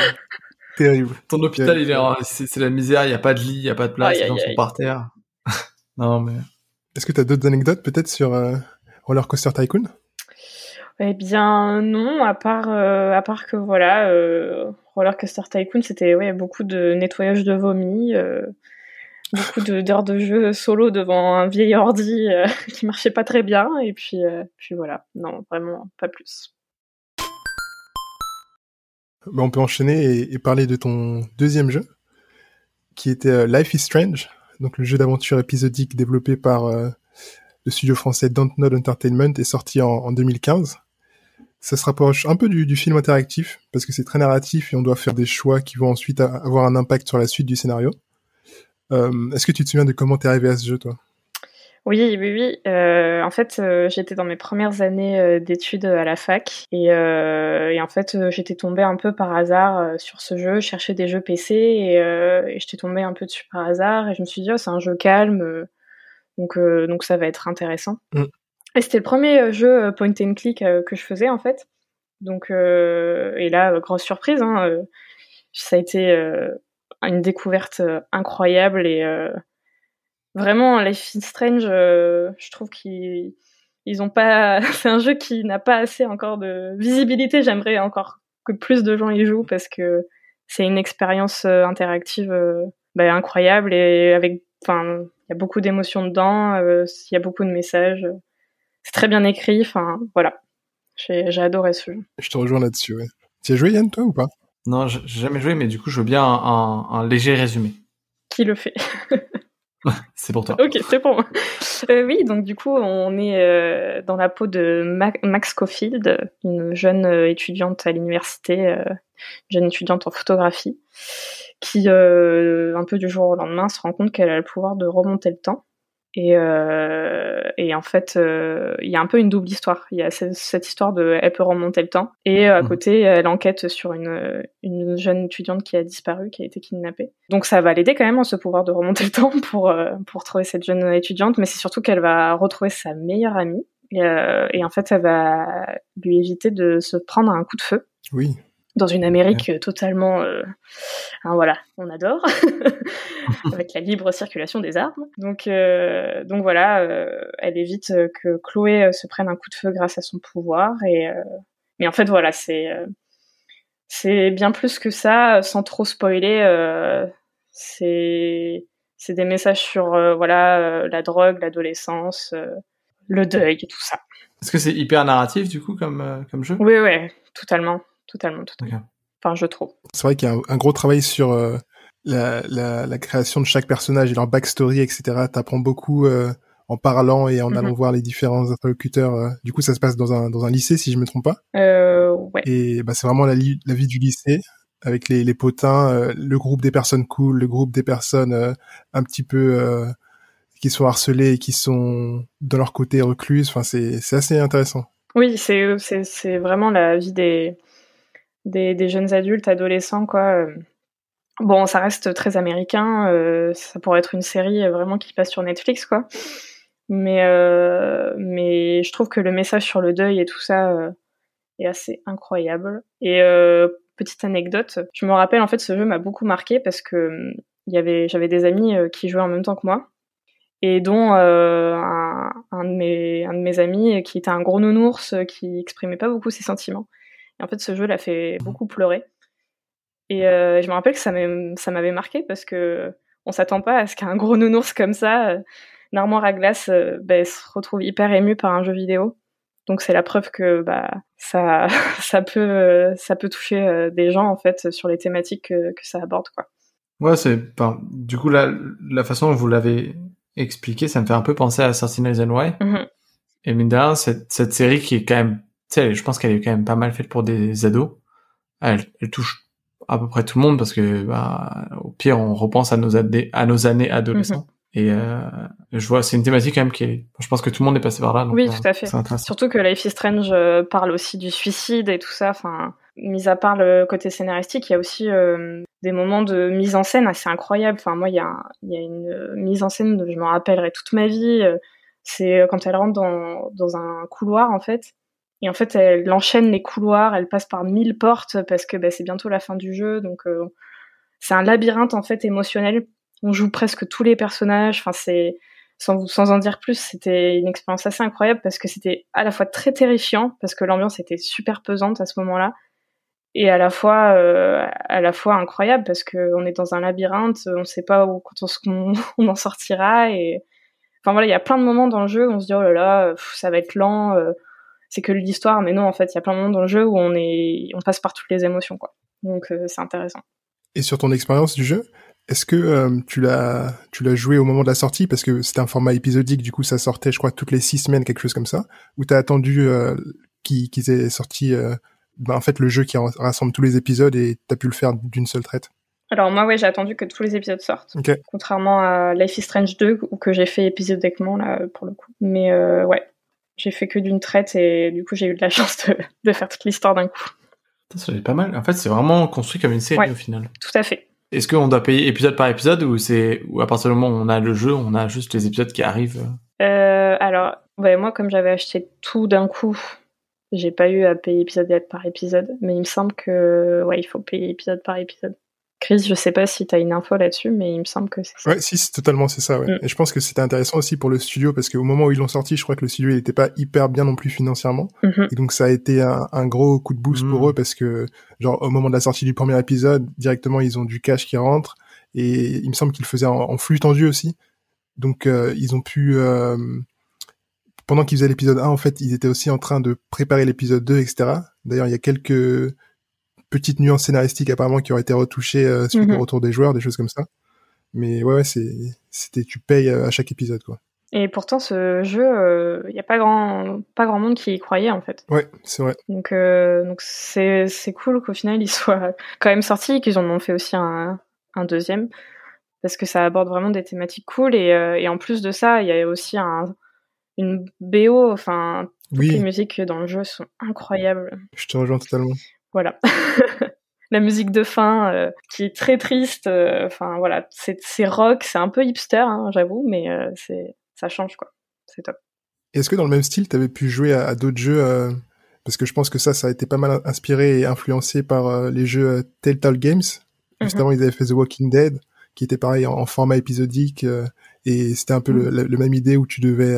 Terrible. Ton hôpital, il est en- c'est la misère. Il y a pas de lit, il y a pas de place. Aïe, les gens aïe, sont aïe. par terre. non mais Est-ce que tu as d'autres anecdotes peut-être sur euh, Roller Coaster Tycoon? Eh bien non, à part euh, que voilà, euh, Roller Coaster Tycoon, c'était beaucoup de nettoyage de vomi, euh, beaucoup d'heures de jeu solo devant un vieil ordi qui marchait pas très bien, et puis puis voilà, non vraiment pas plus. Bah, On peut enchaîner et, parler de ton deuxième jeu, qui était Life is Strange, donc le jeu d'aventure épisodique développé par le studio français Dontnod Entertainment et sorti en 2015. Ça se rapproche un peu du, du film interactif, parce que c'est très narratif et on doit faire des choix qui vont ensuite avoir un impact sur la suite du scénario. Euh, Est-ce que tu te souviens de comment t'es arrivé à ce jeu, toi? Oui, oui, oui. Euh, en fait, euh, j'étais dans mes premières années euh, d'études à la fac et, et en fait, j'étais tombée un peu par hasard sur ce jeu, je cherchais des jeux PC et, et j'étais tombée un peu dessus par hasard et je me suis dit, oh, c'est un jeu calme, donc, donc ça va être intéressant. Mm. C'était le premier euh, jeu euh, point and click euh, que je faisais en fait. Donc, et là, grosse surprise, hein, ça a été une découverte incroyable et vraiment Life is Strange, je trouve qu'ils ils ont pas. C'est un jeu qui n'a pas assez encore de visibilité. J'aimerais encore que plus de gens y jouent parce que c'est une expérience interactive bah, incroyable et avec. Enfin, il y a beaucoup d'émotions dedans. Il y a beaucoup de messages. C'est très bien écrit. Enfin, voilà. J'ai adoré ce jeu. Je te rejoins là-dessus. Ouais. Tu as joué Yann toi ou pas? Non, j'ai jamais joué, mais du coup, je veux bien un, un léger résumé. Qui le fait? C'est pour toi. Ok, c'est pour moi. Euh, oui, donc du coup, on est euh, dans la peau de Max Cofield, une jeune euh, étudiante à l'université, une jeune étudiante en photographie, qui, un peu du jour au lendemain, se rend compte qu'elle a le pouvoir de remonter le temps et, euh, et en fait, euh, il y a un peu une double histoire. Il y a cette, histoire de elle peut remonter le temps, et à mmh. côté, elle enquête sur une, une jeune étudiante qui a disparu, qui a été kidnappée. Donc ça va l'aider quand même en ce pouvoir de remonter le temps pour euh, pour trouver cette jeune étudiante, mais c'est surtout qu'elle va retrouver sa meilleure amie. Et, euh, et en fait, elle va lui éviter de se prendre un coup de feu. Oui dans une Amérique totalement, euh, hein, voilà, on adore, avec la libre circulation des armes. Donc, euh, donc voilà, euh, elle évite que Chloé se prenne un coup de feu grâce à son pouvoir. Et mais en fait, voilà, c'est c'est bien plus que ça, sans trop spoiler. c'est c'est des messages sur voilà la drogue, l'adolescence, le deuil et tout ça. Est-ce que c'est hyper narratif du coup comme comme jeu? Oui, oui, totalement totalement, totalement. Enfin, je trouve. C'est vrai qu'il y a un, gros travail sur euh, la, la, la, création de chaque personnage et leur backstory, etc. T'apprends beaucoup euh, en parlant et en mhm. allant voir les différents interlocuteurs. Euh. Du coup, ça se passe dans un, dans un lycée, si je me trompe pas. Euh, ouais. Et bah, c'est vraiment la, la vie du lycée avec les, les potins, le groupe des personnes cool, le groupe des personnes un petit peu qui sont harcelées et qui sont de leur côté recluses. Enfin, c'est assez intéressant. Oui, c'est vraiment la vie des des, jeunes adultes, adolescents, quoi. Bon, ça reste très américain. Euh, ça pourrait être une série vraiment qui passe sur Netflix, quoi. Mais, euh, mais je trouve que le message sur le deuil et tout ça euh, est assez incroyable. Et petite anecdote, je me rappelle en fait ce jeu m'a beaucoup marqué parce que avait j'avais des amis qui jouaient en même temps que moi et dont un, un, de mes, un de mes amis qui était un gros nounours qui exprimait pas beaucoup ses sentiments. En fait, ce jeu l'a fait beaucoup pleurer. Et euh, je me rappelle que ça m'avait marqué parce que on s'attend pas à ce qu'un gros nounours comme ça, euh, une armoire à glace, euh, ben, se retrouve hyper ému par un jeu vidéo. Donc c'est la preuve que bah ça ça peut ça peut toucher des gens en fait sur les thématiques que, que ça aborde quoi. Ouais, c'est du coup la la façon dont vous l'avez expliqué, ça me fait un peu penser à Assassin's Creed mm Et mine de rien, cette, cette série qui est quand même je pense qu'elle est quand même pas mal faite pour des ados. Elle, touche à peu près tout le monde parce que, bah, au pire, on repense à nos, à nos années adolescents. Mhm. Et euh, je vois, c'est une thématique quand même qui est. Je pense que tout le monde est passé par là. oui, euh, tout à fait. Surtout que Life is Strange euh, parle aussi du suicide et tout ça. Enfin, mis à part le côté scénaristique, il y a aussi des moments de mise en scène assez incroyables. Enfin, moi, il y a, il y a une mise en scène dont je me rappellerai toute ma vie. C'est quand elle rentre dans, dans un couloir en fait et en fait, elle enchaîne les couloirs, elle passe par mille portes parce que bah, c'est bientôt la fin du jeu. Donc euh, c'est un labyrinthe en fait émotionnel. On joue presque tous les personnages. Enfin, c'est sans, sans en dire plus, c'était une expérience assez incroyable parce que c'était à la fois très terrifiant parce que l'ambiance était super pesante à ce moment-là et à la fois euh, à la fois incroyable parce que on est dans un labyrinthe, on ne sait pas où quand on, en sortira et enfin voilà, il y a plein de moments dans le jeu où on se dit oh là là, ça va être lent. Euh, c'est que l'histoire, mais non, en fait, il y a plein de moments dans le jeu où on est, on passe par toutes les émotions, quoi. Donc euh, c'est intéressant. Et sur ton expérience du jeu, est-ce que euh, tu l'as, tu l'as joué au moment de la sortie? Parce que c'était un format épisodique, du coup ça sortait, je crois, toutes les six semaines, quelque chose comme ça, ou t'as attendu euh, qu'ils aient sorti, ben, en fait, le jeu qui rassemble tous les épisodes et t'as pu le faire d'une seule traite? Alors moi ouais j'ai attendu que tous les épisodes sortent. Contrairement à Life is Strange 2 ou que j'ai fait épisodiquement là pour le coup. Mais ouais, j'ai fait que d'une traite et du coup j'ai eu de la chance de, faire toute l'histoire d'un coup. Ça c'est pas mal. En fait, c'est vraiment construit comme une série au final. Tout à fait. Est-ce qu'on doit payer épisode par épisode ou c'est ou à partir du moment où on a le jeu, on a juste les épisodes qui arrivent euh, Alors, ouais, moi comme j'avais acheté tout d'un coup, j'ai pas eu à payer épisode par épisode, mais il me semble que ouais, il faut payer épisode par épisode. Chris, je sais pas si tu as une info là-dessus, mais il me semble que c'est ça. Ouais, si, c'est totalement c'est ça. Ouais. Mm. Et je pense que c'était intéressant aussi pour le studio parce qu'au moment où ils l'ont sorti, je crois que le studio il était pas hyper bien non plus financièrement. Mhm. Et donc ça a été un, un gros coup de boost Mm. pour eux parce que genre au moment de la sortie du premier épisode, directement ils ont du cash qui rentre et il me semble qu'ils le faisaient en, en flux tendu aussi. Donc euh, ils ont pu euh, pendant qu'ils faisaient l'épisode 1 en fait, ils étaient aussi en train de préparer l'épisode 2 etc. D'ailleurs, il y a quelques petites nuances scénaristiques apparemment qui ont été retouchées euh, suite Mhm. au retour des joueurs, des choses comme ça. Mais ouais, c'était tu payes euh, à chaque épisode quoi. Et pourtant, ce jeu, il n'y a pas grand, pas grand monde qui y croyait en fait. Ouais, c'est vrai. Donc, euh, donc c'est, c'est cool qu'au final, il soit quand même sorti, qu'ils en ont fait aussi un, un deuxième, parce que ça aborde vraiment des thématiques cool. Et, euh, et en plus de ça, il y a aussi un, une BO, enfin, toutes les Oui, musiques dans le jeu sont incroyables. je te rejoins totalement. Voilà. La musique de fin, euh, qui est très triste. euh, Enfin, voilà, c'est, rock, c'est un peu hipster, hein, j'avoue, mais euh, c'est, ça change quoi. C'est top. Est-ce que dans le même style, tu avais pu jouer à, à d'autres jeux Parce que je pense que ça, ça a été pas mal inspiré et influencé par les jeux Telltale Games. Mhm. avant, ils avaient fait The Walking Dead, qui était pareil en, en format épisodique. et c'était un peu le, le- le même idée où tu devais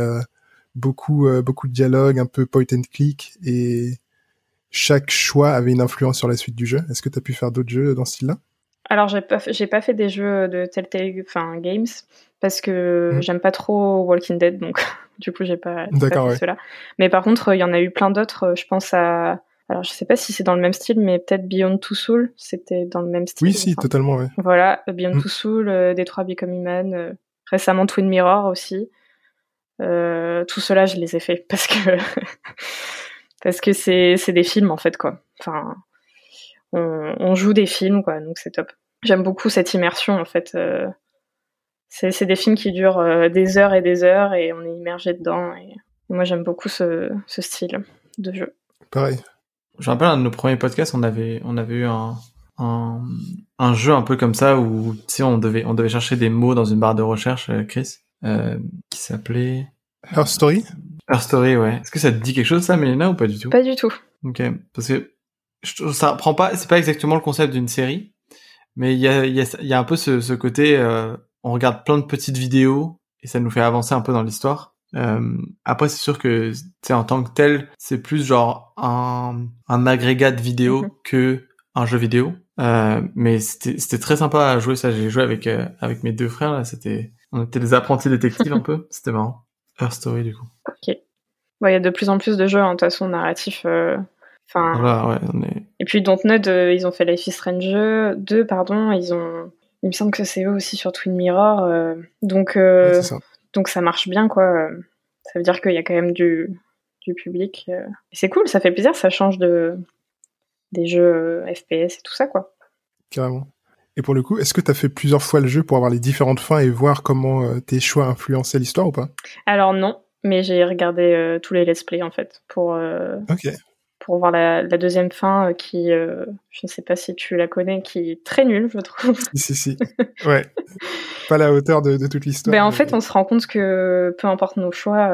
beaucoup, beaucoup de dialogue, un peu point and click. Et chaque choix avait une influence sur la suite du jeu. Est-ce que tu as pu faire d'autres jeux dans ce style-là? Alors j'ai pas j'ai pas fait des jeux de Telltale enfin games parce que Mhm. j'aime pas trop Walking Dead donc du coup j'ai pas, j'ai pas fait ouais. ceux-là. Mais par contre il y en a eu plein d'autres. euh, Je pense à alors je sais pas si c'est dans le même style mais peut-être Beyond Two Souls c'était dans le même style. Oui, si, totalement, ouais. Voilà Beyond Mhm. Two Souls, euh, Detroit Become Human, euh, récemment Twin Mirror aussi. Euh, tout cela je les ai fait parce que parce que c'est c'est des films en fait quoi. Enfin on, on joue des films quoi donc c'est top. J'aime beaucoup cette immersion en fait. euh, c'est c'est des films qui durent euh, des heures et des heures et on est immergé dedans et, et moi j'aime beaucoup ce, ce style de jeu. Pareil. Je me rappelle un de nos premiers podcasts, on avait, on avait eu un, un, un jeu un peu comme ça où, tu sais, on devait, on devait chercher des mots dans une barre de recherche, euh, Chris, euh, qui s'appelait Her Story? Her Story, ouais. Est-ce que ça te dit quelque chose, ça, Mélina, ou pas du tout? Pas du tout. Ok. Parce que je trouve ça prend pas, c'est pas exactement le concept d'une série, mais il y a, il y a, il y a un peu ce, ce côté, euh, on regarde plein de petites vidéos et ça nous fait avancer un peu dans l'histoire. Euh, après, c'est sûr que, tu sais, en tant que tel, c'est plus genre un, un agrégat de vidéos Mhm. que un jeu vidéo. Euh, mais c'était, c'était très sympa à jouer ça. J'ai joué avec, euh, avec mes deux frères, là. C'était, on était des apprentis détectives un peu. C'était marrant. Her Story, du coup. Bon, Il y a de plus en plus de jeux hein, de toute façon narratifs. euh, Enfin, Voilà, ouais, on est, Et puis Dontnod, euh, ils ont fait Life is Strange 2, pardon. Ils ont, il me semble que c'est eux aussi sur Twin Mirror. euh, Donc, euh, Ouais, ça. donc ça marche bien quoi. Ça veut dire qu'il y a quand même du, du public. c'est cool, ça fait plaisir, ça change de des jeux FPS et tout ça quoi. Carrément. Et pour le coup, est-ce que tu as fait plusieurs fois le jeu pour avoir les différentes fins et voir comment euh, tes choix influençaient l'histoire ou pas? Alors non, mais j'ai regardé euh, tous les let's play en fait pour euh, pour voir la, la deuxième fin qui, je ne sais pas si tu la connais, qui est très nulle je trouve. Si, si, si. Ouais. pas la hauteur de, de toute l'histoire. Ben, en mais- fait, on se rend compte que peu importe nos choix,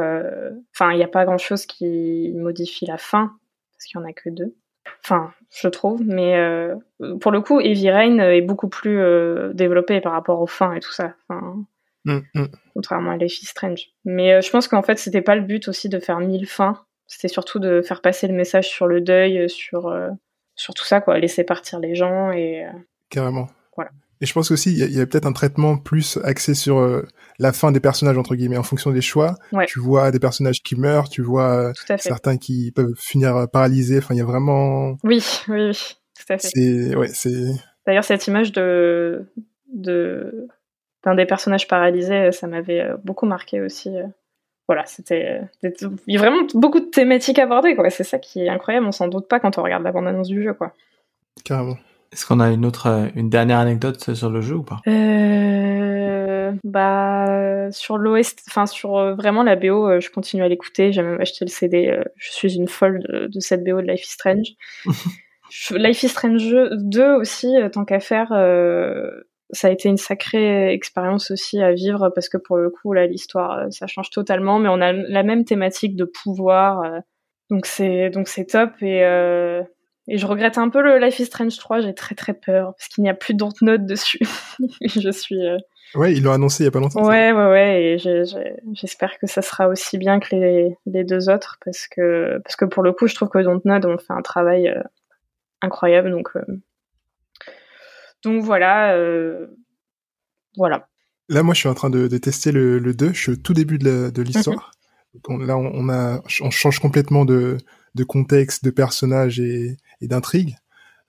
enfin, il n'y a pas grand-chose qui modifie la fin, parce qu'il n'y en a que deux. Enfin, je trouve, mais euh, pour le coup, Heavy Rain est beaucoup plus euh, développé par rapport aux fins et tout ça, enfin, Hum, hum. contrairement à Life is Strange. Mais euh, je pense qu'en fait, c'était pas le but aussi de faire mille fins, c'était surtout de faire passer le message sur le deuil, sur, euh, sur tout ça, quoi, laisser partir les gens et... Carrément. Et je pense aussi, il y, a- il y a peut-être un traitement plus axé sur euh, la fin des personnages, entre guillemets, en fonction des choix. Ouais. Tu vois des personnages qui meurent, tu vois euh, certains qui peuvent finir euh, paralysés. Enfin, il y a vraiment... Oui, oui, oui, tout à fait. C'est... Ouais, c'est... D'ailleurs, cette image de de d'un des personnages paralysés, ça m'avait beaucoup marqué aussi. Voilà, c'était il y a vraiment beaucoup de thématiques abordées quoi. C'est ça qui est incroyable. On s'en doute pas quand on regarde la bande-annonce du jeu quoi. Carrément. Est-ce qu'on a une autre, euh, une dernière anecdote sur le jeu ou pas? Euh, bah sur l'OST, enfin sur euh, vraiment la BO, euh, je continue à l'écouter. J'ai même acheté le CD. je suis une folle de, de cette BO de Life is Strange. Life is Strange 2 aussi, tant qu'à faire, euh, ça a été une sacrée expérience aussi à vivre parce que pour le coup, là, l'histoire, ça change totalement, mais on a la même thématique de pouvoir, euh, donc c'est donc c'est top et euh, Et je regrette un peu le Life is Strange 3, j'ai très très peur, parce qu'il n'y a plus notes dessus. je suis... Euh, ouais, ils l'ont annoncé il y a pas longtemps. Ouais, ouais, ouais, et j'espère que ça sera aussi bien que les, les, deux autres, parce que, parce que pour le coup, je trouve que Dontnod ont fait un travail euh, incroyable, donc... Euh, donc voilà, voilà. Là, moi, je suis en train de, de tester le, le 2, je suis au tout début de l'histoire. là, on, a, on change complètement de, de contexte, de personnages et, et d'intrigue.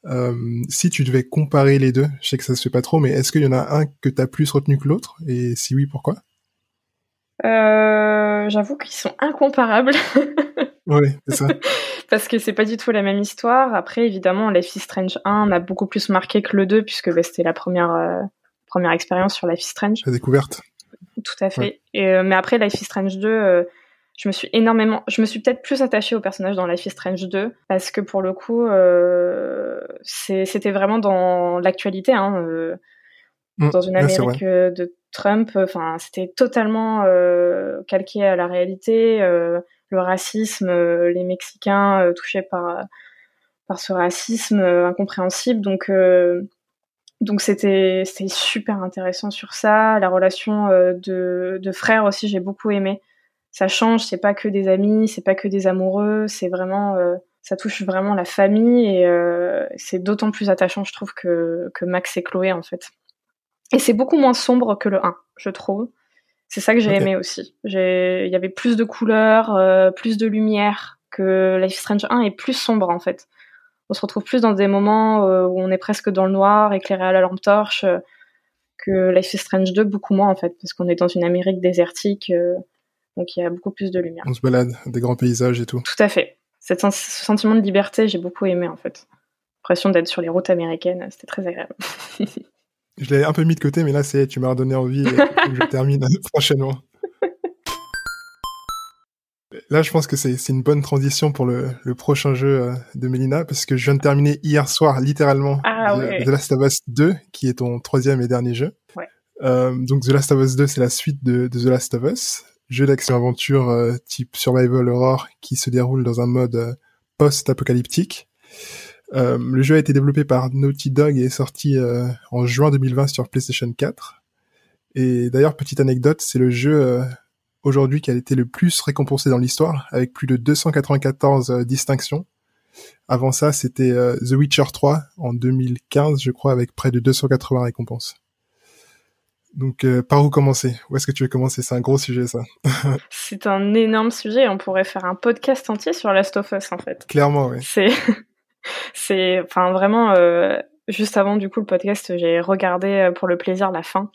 Euh, si tu devais comparer les deux, je sais que ça se fait pas trop, mais est-ce qu'il y en a un que tu as plus retenu que l'autre? Et si oui, pourquoi? Euh, J'avoue qu'ils sont incomparables. oui, c'est ça. Parce que c'est pas du tout la même histoire. Après, évidemment, Life is Strange 1 m'a beaucoup plus marqué que le 2, puisque bah, c'était la première, euh, première expérience sur Life is Strange. La découverte. Tout à fait. Et, mais après, Life is Strange 2, je me suis énormément, je me suis peut-être plus attachée au personnage dans Life is Strange 2 parce que pour le coup, euh, c'était vraiment dans l'actualité, hein, euh, mm, dans une Amérique euh, de Trump. Enfin, c'était totalement euh, calqué à la réalité, euh, le racisme, les Mexicains touchés par par ce racisme incompréhensible. Donc donc c'était c'était super intéressant sur ça. La relation de, de frères aussi, j'ai beaucoup aimé ça change, c'est pas que des amis, c'est pas que des amoureux, c'est vraiment euh, ça touche vraiment la famille et euh, c'est d'autant plus attachant je trouve que, que Max et Chloé en fait. Et c'est beaucoup moins sombre que le 1, je trouve. C'est ça que j'ai aimé aussi. Il y avait plus de couleurs, euh, plus de lumière que Life is Strange 1 est plus sombre en fait. On se retrouve plus dans des moments où on est presque dans le noir, éclairé à la lampe torche, que Life is Strange 2 beaucoup moins en fait, parce qu'on est dans une Amérique désertique donc il y a beaucoup plus de lumière. On se balade, des grands paysages et tout. Tout à fait. Cet ce sentiment de liberté, j'ai beaucoup aimé en fait. L'impression d'être sur les routes américaines, c'était très agréable. je l'avais un peu mis de côté, mais là, c'est, tu m'as redonné envie. je termine prochainement. Là, je pense que c'est une bonne transition pour le, le, prochain jeu euh, de Melina, parce que je viens de terminer hier soir, littéralement, ah, The, Last of Us 2, qui est ton troisième et dernier jeu. Ouais. Euh, donc The Last of Us 2, c'est la suite de, de, The Last of Us jeu d'action-aventure euh, type survival horror qui se déroule dans un mode euh, post-apocalyptique. Euh, le jeu a été développé par Naughty Dog et est sorti en juin 2020 sur PlayStation 4. Et d'ailleurs, petite anecdote, c'est le jeu aujourd'hui qui a été le plus récompensé dans l'histoire, avec plus de 294 distinctions. Avant ça, c'était The Witcher 3 en 2015, je crois, avec près de 280 récompenses. Donc, euh, par où commencer? Où est-ce que tu veux commencer? C'est un gros sujet, ça. c'est un énorme sujet. On pourrait faire un podcast entier sur Last of Us, en fait. Clairement, oui. C'est, c'est, enfin, vraiment. Euh, juste avant, du coup, le podcast, j'ai regardé euh, pour le plaisir la fin.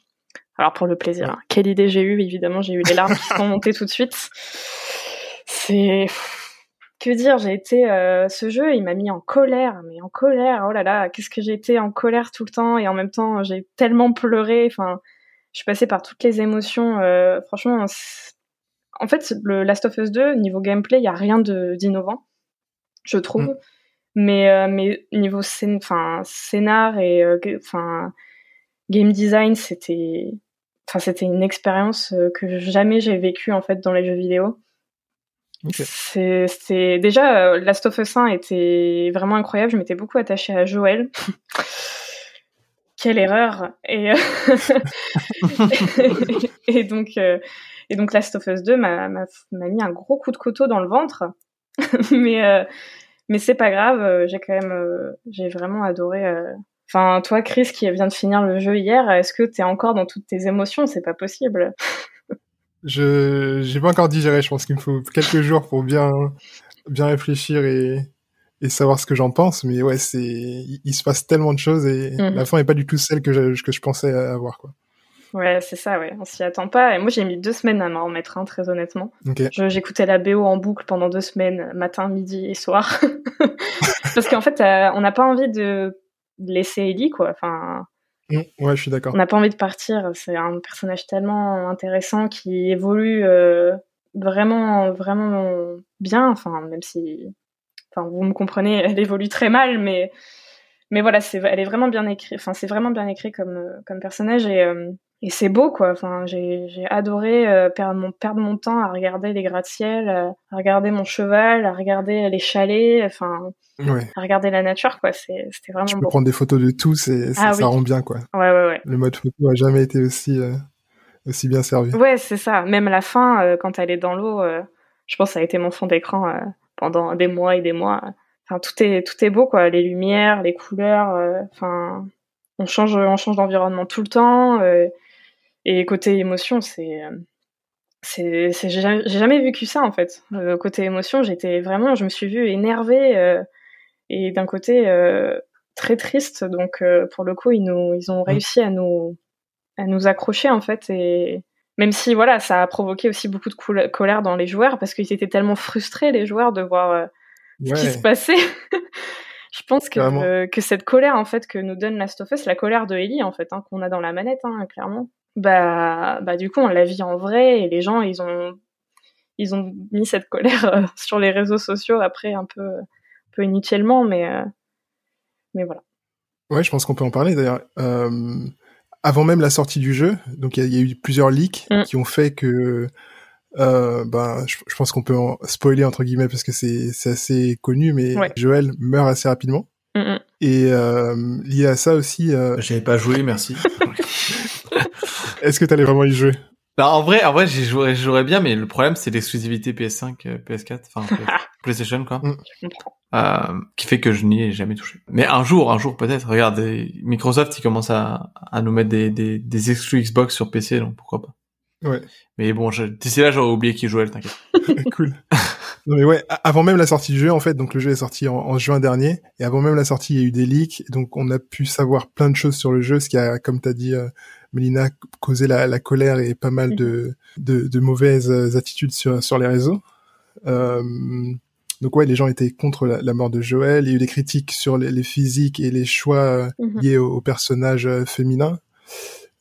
Alors, pour le plaisir, hein. quelle idée j'ai eue Évidemment, j'ai eu les larmes qui sont montées tout de suite. C'est que dire, j'ai été ce jeu, il m'a mis en colère, mais en colère. Oh là là, qu'est-ce que j'ai été en colère tout le temps et en même temps j'ai tellement pleuré. Enfin, je suis passée par toutes les émotions. Euh, franchement, en fait, le Last of Us 2, niveau gameplay, il y a rien d'innovant, je trouve. Mm. Mais, euh, mais niveau scén scénar et euh, enfin game design, c'était enfin c'était une expérience que jamais j'ai vécue en fait dans les jeux vidéo. C'est déjà Last of Us 1 était vraiment incroyable. Je m'étais beaucoup attachée à Joël. Quelle erreur. Et, euh, et donc euh, et donc Last of Us 2 m'a mis un gros coup de couteau dans le ventre. Mais euh, mais c'est pas grave j'ai quand même j'ai vraiment adoré enfin toi Chris qui vient de finir le jeu hier est-ce que t'es encore dans toutes tes émotions? C'est pas possible. Je j'ai pas encore digéré je pense qu'il me faut quelques jours pour bien bien réfléchir et et savoir ce que j'en pense. Mais ouais, c'est, il, se passe tellement de choses et mhm. la fin est pas du tout celle que je, que je pensais avoir, quoi. Ouais, c'est ça, ouais. On s'y attend pas. Et moi, j'ai mis deux semaines à m'en remettre, hein, très honnêtement. J'écoutais la BO en boucle pendant deux semaines, matin, midi et soir. Parce qu'en fait, euh, on n'a pas envie de laisser Ellie, quoi. Enfin. Mm, ouais, je suis d'accord. On n'a pas envie de partir. C'est un personnage tellement intéressant qui évolue euh, vraiment, vraiment bien. Enfin, même si Enfin, vous me comprenez, elle évolue très mal, mais mais voilà, c'est, elle est vraiment bien écrite. Enfin, c'est vraiment bien écrit comme comme personnage et euh, et c'est beau quoi. Enfin, j'ai j'ai adoré euh, perdre mon perdre mon temps à regarder les gratte-ciel, euh, à regarder mon cheval, à regarder les chalets, enfin Ouais. à regarder la nature quoi. C'est c'était vraiment Tu peux beau. prendre des photos de tout, c'est, ça, Ah ça oui. rend bien, quoi. Ouais ouais ouais. Le mode photo a jamais été aussi, euh, aussi bien servi. Ouais, c'est ça. Même la fin, euh, quand elle est dans l'eau, euh, je pense que ça a été mon fond d'écran euh, pendant des mois et des mois. Enfin, tout est tout est beau, quoi. Les lumières, les couleurs. euh, Enfin, on change, on change d'environnement tout le temps. euh, et côté émotion, c'est, c'est, c'est j'ai jamais, j'ai jamais vécu ça en fait. Euh, côté émotion, j'étais vraiment, je me suis vue énervée euh, et d'un côté euh, très triste. Donc euh, pour le coup, ils nous, ils ont réussi à nous, à nous accrocher en fait et même si voilà, ça a provoqué aussi beaucoup de colère dans les joueurs parce qu'ils étaient tellement frustrés les joueurs de voir euh, ce qui se passait. Je pense que, euh, que cette colère en fait que nous donne Last of Us, la colère de Ellie en fait, hein, qu'on a dans la manette, hein, clairement. Bah, bah du coup on la vit en vrai et les gens ils ont ils ont mis cette colère euh, sur les réseaux sociaux après un peu un peu inutilement, mais mais voilà. Ouais, je pense qu'on peut en parler d'ailleurs. Euh, avant même la sortie du jeu, donc il y, a- il y a eu plusieurs leaks Mm. qui ont fait que, euh, ben, je, je pense qu'on peut en spoiler entre guillemets parce que c'est assez connu, mais Ouais. Joël meurt assez rapidement. Mm, mm. Et euh, lié à ça aussi, euh, J'avais pas joué, merci. est-ce que t'allais vraiment y jouer? Bah, en vrai, en vrai, j'y jouerais, bien, mais le problème, c'est l'exclusivité PS5, euh, PS4, enfin, PlayStation, quoi. Mm. Euh, qui fait que je n'y ai jamais touché. Mais un jour, un jour peut-être. Regarde, Microsoft, ils commencent à, à nous mettre des, des, des exclus Xbox sur PC, donc pourquoi pas. Ouais. Mais bon, d'ici là, j'aurais oublié qui jouait, t'inquiète. cool. Non mais ouais, avant même la sortie du jeu en fait, donc le jeu est sorti en, en juin dernier, et avant même la sortie, il y a eu des leaks, donc on a pu savoir plein de choses sur le jeu, ce qui a, comme t'as dit, euh, Mélina, causé la, la colère et pas mal de, de, de mauvaises euh, attitudes sur, sur les réseaux. Euh, donc ouais, les gens étaient contre la, la mort de Joël, il y a eu des critiques sur les, les physiques et les choix euh, Mhm. liés au, au personnage euh, féminin.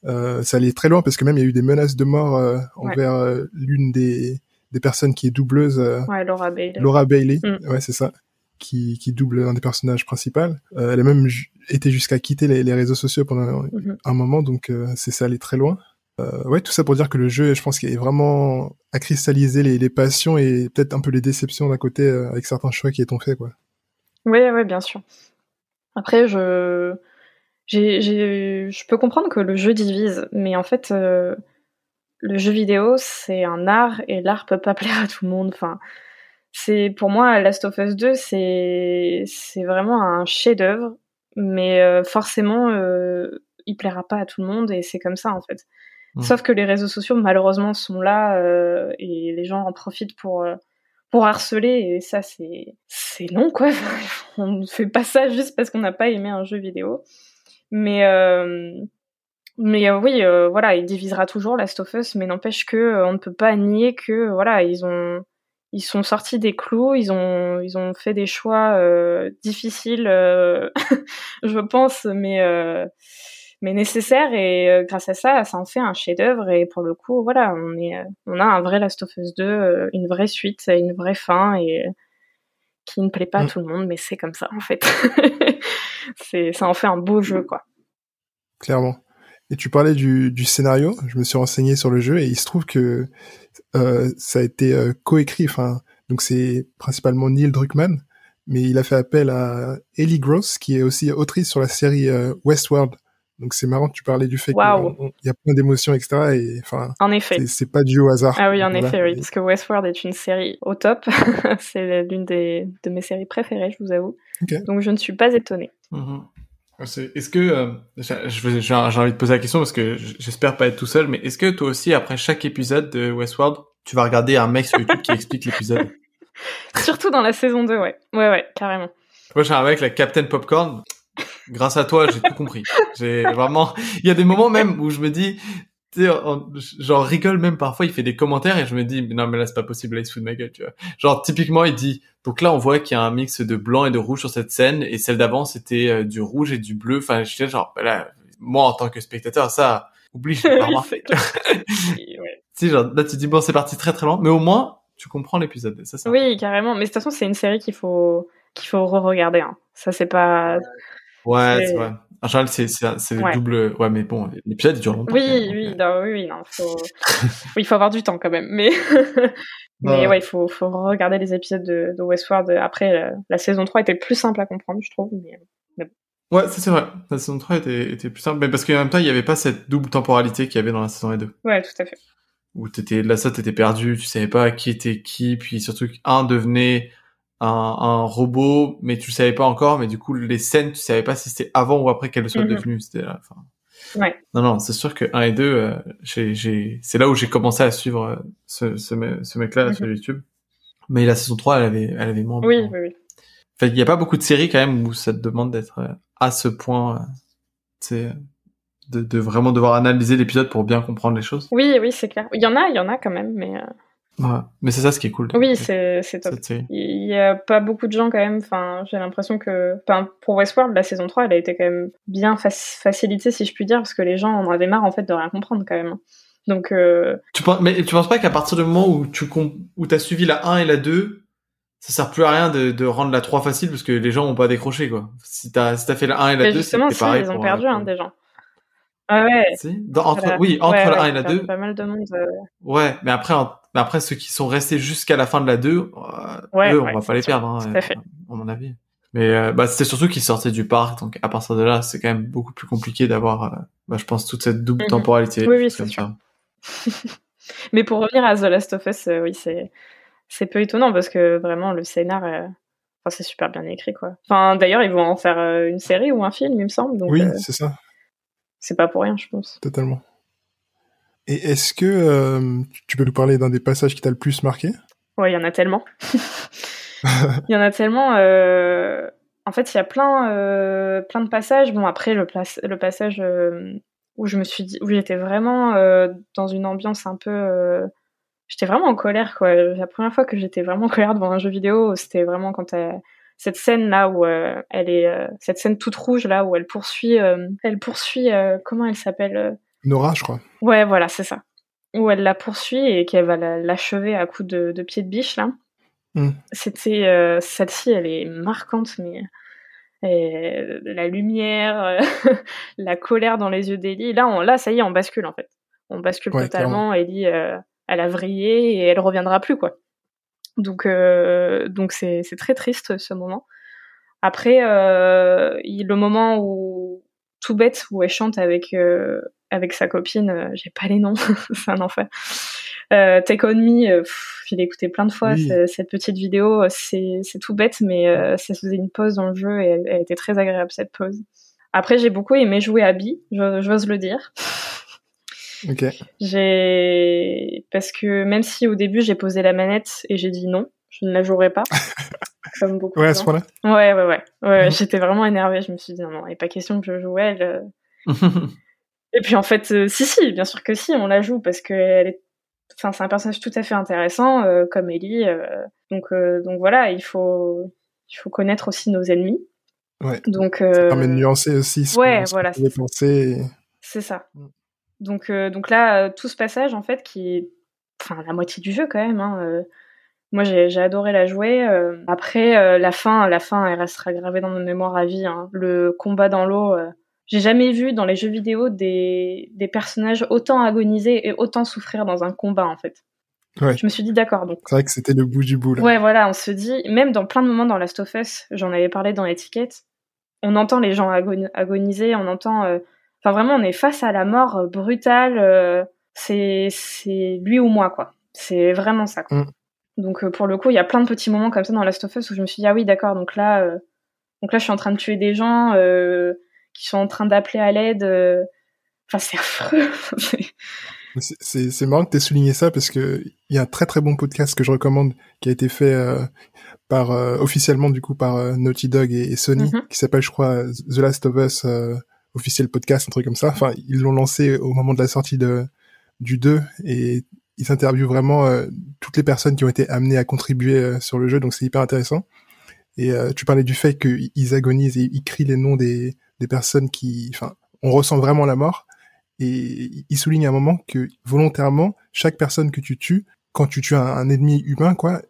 Euh, ça allait très loin parce que même il y a eu des menaces de mort euh, envers euh, l'une des, des personnes qui est doubleuse, Ouais, Laura Bailey. Laura Bailey, Mm. ouais c'est ça, qui, qui double un des personnages principaux. Elle a même été jusqu'à quitter les, les réseaux sociaux pendant Mhm. un moment, donc c'est ça allait très loin. Euh, ouais, tout ça pour dire que le jeu, je pense qu'il est vraiment à cristalliser les, passions et peut-être un peu les déceptions d'un côté euh, avec certains choix qui sont faits, quoi. Oui, oui, bien sûr. Après, je, je peux comprendre que le jeu divise, mais en fait, euh, le jeu vidéo, c'est un art et l'art peut pas plaire à tout le monde. Enfin, c'est pour moi, Last of Us 2, c'est, c'est vraiment un chef-d'œuvre, mais euh, forcément, il plaira pas à tout le monde et c'est comme ça en fait. Mm. Sauf que les réseaux sociaux, malheureusement, sont là euh, et les gens en profitent pour euh, pour harceler et ça c'est c'est long quoi on ne fait pas ça juste parce qu'on n'a pas aimé un jeu vidéo mais euh, mais euh, oui euh, voilà il divisera toujours Last of Us mais n'empêche que on ne peut pas nier que voilà ils ont ils sont sortis des clous ils ont ils ont fait des choix difficiles je pense mais mais nécessaire et euh, grâce à ça ça en fait un chef-d'œuvre et pour le coup voilà on est euh, on a un vrai Last of Us 2 euh, une vraie suite une vraie fin et qui ne plaît pas à Mm. tout le monde mais c'est comme ça en fait c'est ça en fait un beau jeu quoi clairement. Et tu parlais du, du scénario, je me suis renseigné sur le jeu et il se trouve que euh, ça a été euh, coécrit, enfin, donc c'est principalement Neil Druckmann, mais il a fait appel à Ellie Gross, qui est aussi autrice sur la série euh, Westworld. Donc c'est marrant que tu parlais du fait qu'il y a plein d'émotions, etc. Et enfin, en effet c'est- c'est pas dû au hasard. ah oui en Voilà. effet oui parce que Westworld est une série au top c'est l'une des de mes séries préférées je vous avoue donc je ne suis pas étonnée Mhm. C'est- Est-ce que euh, j'ai j'ai- j'ai envie de poser la question parce que j'espère pas être tout seul, mais est-ce que toi aussi après chaque épisode de Westworld, tu vas regarder un mec sur YouTube qui explique l'épisode? Surtout dans la saison 2 ouais ouais ouais carrément Moi j'ai un mec la Captain Popcorn. Grâce à toi, j'ai tout compris. J'ai vraiment. Il y a des moments même où je me dis, genre rigole même parfois. Il fait des commentaires et je me dis, non mais là c'est pas possible, là il se fout de ma gueule, tu vois. Genre typiquement il dit, donc là on voit qu'il y a un mix de blanc et de rouge sur cette scène et celle d'avant c'était euh, du rouge et du bleu. Enfin genre, bah là, moi en tant que spectateur ça oublie, je l'ai pas remarqué. tu genre là tu dis bon c'est parti très très loin, mais au moins tu comprends l'épisode. Ça, ça. Oui, carrément. Mais de toute façon, c'est une série qu'il faut qu'il faut re-regarder. hein. Ça, c'est pas. Ouais, C'est- vrai. En général, c'est c'est c'est Ouais. double. Ouais, mais bon, l'épisode il dure longtemps. Oui, même, oui, euh, non, oui, oui, non, faut... oui, il faut avoir du temps quand même. Mais, mais Ouais. ouais, il faut, faut regarder les épisodes de, de Westworld. Après, la, la saison 3 était plus simple à comprendre, je trouve. Mais... Ouais, ça c'est vrai. La saison 3 était, était plus simple, mais parce qu'en même temps, il y avait pas cette double temporalité qu'il y avait dans la saison 1 et 2. Ouais, tout à fait. Où t'étais, là, ça, t'étais perdu, tu savais pas qui était qui, puis surtout qu'un devenait un, un robot, mais tu le savais pas encore, mais du coup, les scènes, tu savais pas si c'était avant ou après qu'elle le soit Mhm. devenue. C'était là, enfin. Ouais. Non, non, c'est sûr que 1 et 2, euh, j'ai, j'ai, c'est là où j'ai commencé à suivre euh, ce, ce, me- ce mec-là Mhm. sur YouTube. Mais la saison 3, elle avait, elle avait moins. Oui, oui, oui. Fait qu'il y a pas beaucoup de séries quand même où ça te demande d'être euh, à ce point, euh, tu sais, de, de vraiment devoir analyser l'épisode pour bien comprendre les choses. Oui, oui, c'est clair. Il y en a, il y en a quand même, mais euh, Ouais. Mais c'est ça ce qui est cool. oui, c'est c'est top. Il y a pas beaucoup de gens quand même. Enfin, j'ai l'impression que, enfin, pour Westworld, la saison 3, elle a été quand même bien fac- facilitée, si je puis dire, parce que les gens en avaient marre en fait de rien comprendre quand même. Donc, euh, Tu penses, mais tu penses pas qu'à partir du moment où tu où t'as suivi la 1 et la 2, ça sert plus à rien de, de rendre la 3 facile parce que les gens ont pas décroché quoi. Si t'as si t'as fait la 1 et la mais 2, justement, c'est si, pareil. ils ont perdu euh, hein, des gens. Ah ouais. Si Dans- entre, voilà. Oui, entre Ouais, la ouais, 1 et la ont perdu 2. Pas mal de monde. euh, Ouais, mais après, en- mais après ceux qui sont restés jusqu'à la fin de la 2, euh, Ouais, eux, on va pas les perdre, hein, Tout à fait. à mon avis. Mais euh, bah, c'était surtout qu'ils sortaient du parc, donc à partir de là, c'est quand même beaucoup plus compliqué d'avoir, euh, bah, je pense, toute cette double Mhm. temporalité. Oui, oui, c'est sûr. ça. Mais pour revenir à The Last of Us, euh, oui, c'est c'est peu étonnant parce que vraiment le scénar, euh, enfin, c'est super bien écrit quoi. Enfin, d'ailleurs, ils vont en faire euh, une série ou un film, il me semble. Donc, Oui, euh, c'est ça, c'est pas pour rien, je pense. totalement. Et est-ce que euh, tu peux nous parler d'un des passages qui t'a le plus marqué? Ouais, il y en a tellement. Il y en a tellement. euh, En fait, il y a plein, euh, plein de passages. Bon, après, le, place- le passage où je me suis dit, où j'étais vraiment dans une ambiance un peu. J'étais vraiment en colère, quoi. La première fois que j'étais vraiment en colère devant un jeu vidéo, c'était vraiment quand elle- cette scène là où euh, elle est, euh, cette scène toute rouge là où elle poursuit, euh, elle poursuit, comment elle s'appelle Nora, je crois. Ouais, voilà, c'est ça. Où elle la poursuit et qu'elle va la- l'achever à coups de, de pied de biche, là. Mm. C'était euh, celle-ci, elle est marquante, mais la lumière, la colère dans les yeux d'Ellie. Là, on, là, ça y est, on bascule en fait. On bascule Ouais, totalement. Ellie, euh, elle a vrillé et elle reviendra plus, quoi. Donc, euh, donc c'est c'est très triste ce moment. Après, euh, il- le moment où tout bête où elle chante avec euh, avec sa copine, euh, j'ai pas les noms, c'est un enfer. Euh, Take on Me, euh, pff, je l'ai écouté plein de fois Oui. cette petite vidéo, c'est c'est tout bête, mais euh, ça faisait une pause dans le jeu et elle, elle était très agréable cette pause. Après, j'ai beaucoup aimé jouer à je- j'ose le dire. Ok. J'ai parce que même si au début j'ai posé la manette et j'ai dit non, je ne la jouerai pas. comme beaucoup Ouais, à ce point-là. Ouais, ouais, ouais. ouais Mhm. J'étais vraiment énervée. Je me suis dit, non, non, il n'est pas question que je joue elle. euh. Et puis en fait, euh, si, si, bien sûr que si, on la joue parce que elle est. Enfin, c'est un personnage tout à fait intéressant, euh, comme Ellie. donc, donc voilà, il faut, il faut connaître aussi nos ennemis. Ouais. Donc, Ça permet de nuancer aussi ce ouais, qu'on voilà, c'est ça. c'est. Mm. Donc, donc là, tout ce passage, en fait, qui est enfin, la moitié du jeu quand même. Hein, moi, j'ai adoré la jouer. euh. après, euh, la fin, la fin, elle restera gravée dans ma mémoire à vie. hein. Le combat dans l'eau. euh, j'ai jamais vu dans les jeux vidéo des, des personnages autant agoniser et autant souffrir dans un combat, en fait. Ouais. Je me suis dit, d'accord, donc C'est vrai que c'était le bout du bout, là. Ouais, voilà, on se dit, même dans plein de moments dans Last of Us, j'en avais parlé dans l'étiquette, on entend les gens agoni- agoniser, on entend. euh, Enfin, vraiment, on est face à la mort brutale. c'est c'est lui ou moi, quoi. C'est vraiment ça. quoi. Mm. Donc, euh, pour le coup, il y a plein de petits moments comme ça dans Last of Us où je me suis dit, ah oui, d'accord, donc là, euh, donc là, je suis en train de tuer des gens euh, qui sont en train d'appeler à l'aide. euh, Enfin, c'est affreux. C'est- marrant que tu aies souligné ça parce que il y a un très très bon podcast que je recommande qui a été fait par officiellement du coup par Naughty Dog et, et Sony Mhm. qui s'appelle je crois The Last of Us officiel podcast un truc comme ça. Enfin ils l'ont lancé au moment de la sortie de du 2 et ils interviewent vraiment euh, toutes les personnes qui ont été amenées à contribuer euh, sur le jeu donc c'est hyper intéressant. Et euh, tu parlais du fait qu'ils agonisent et ils crient les noms des des personnes qui enfin on ressent vraiment la mort et il souligne à un moment que volontairement chaque personne que tu tues quand tu tues un, un ennemi humain quoi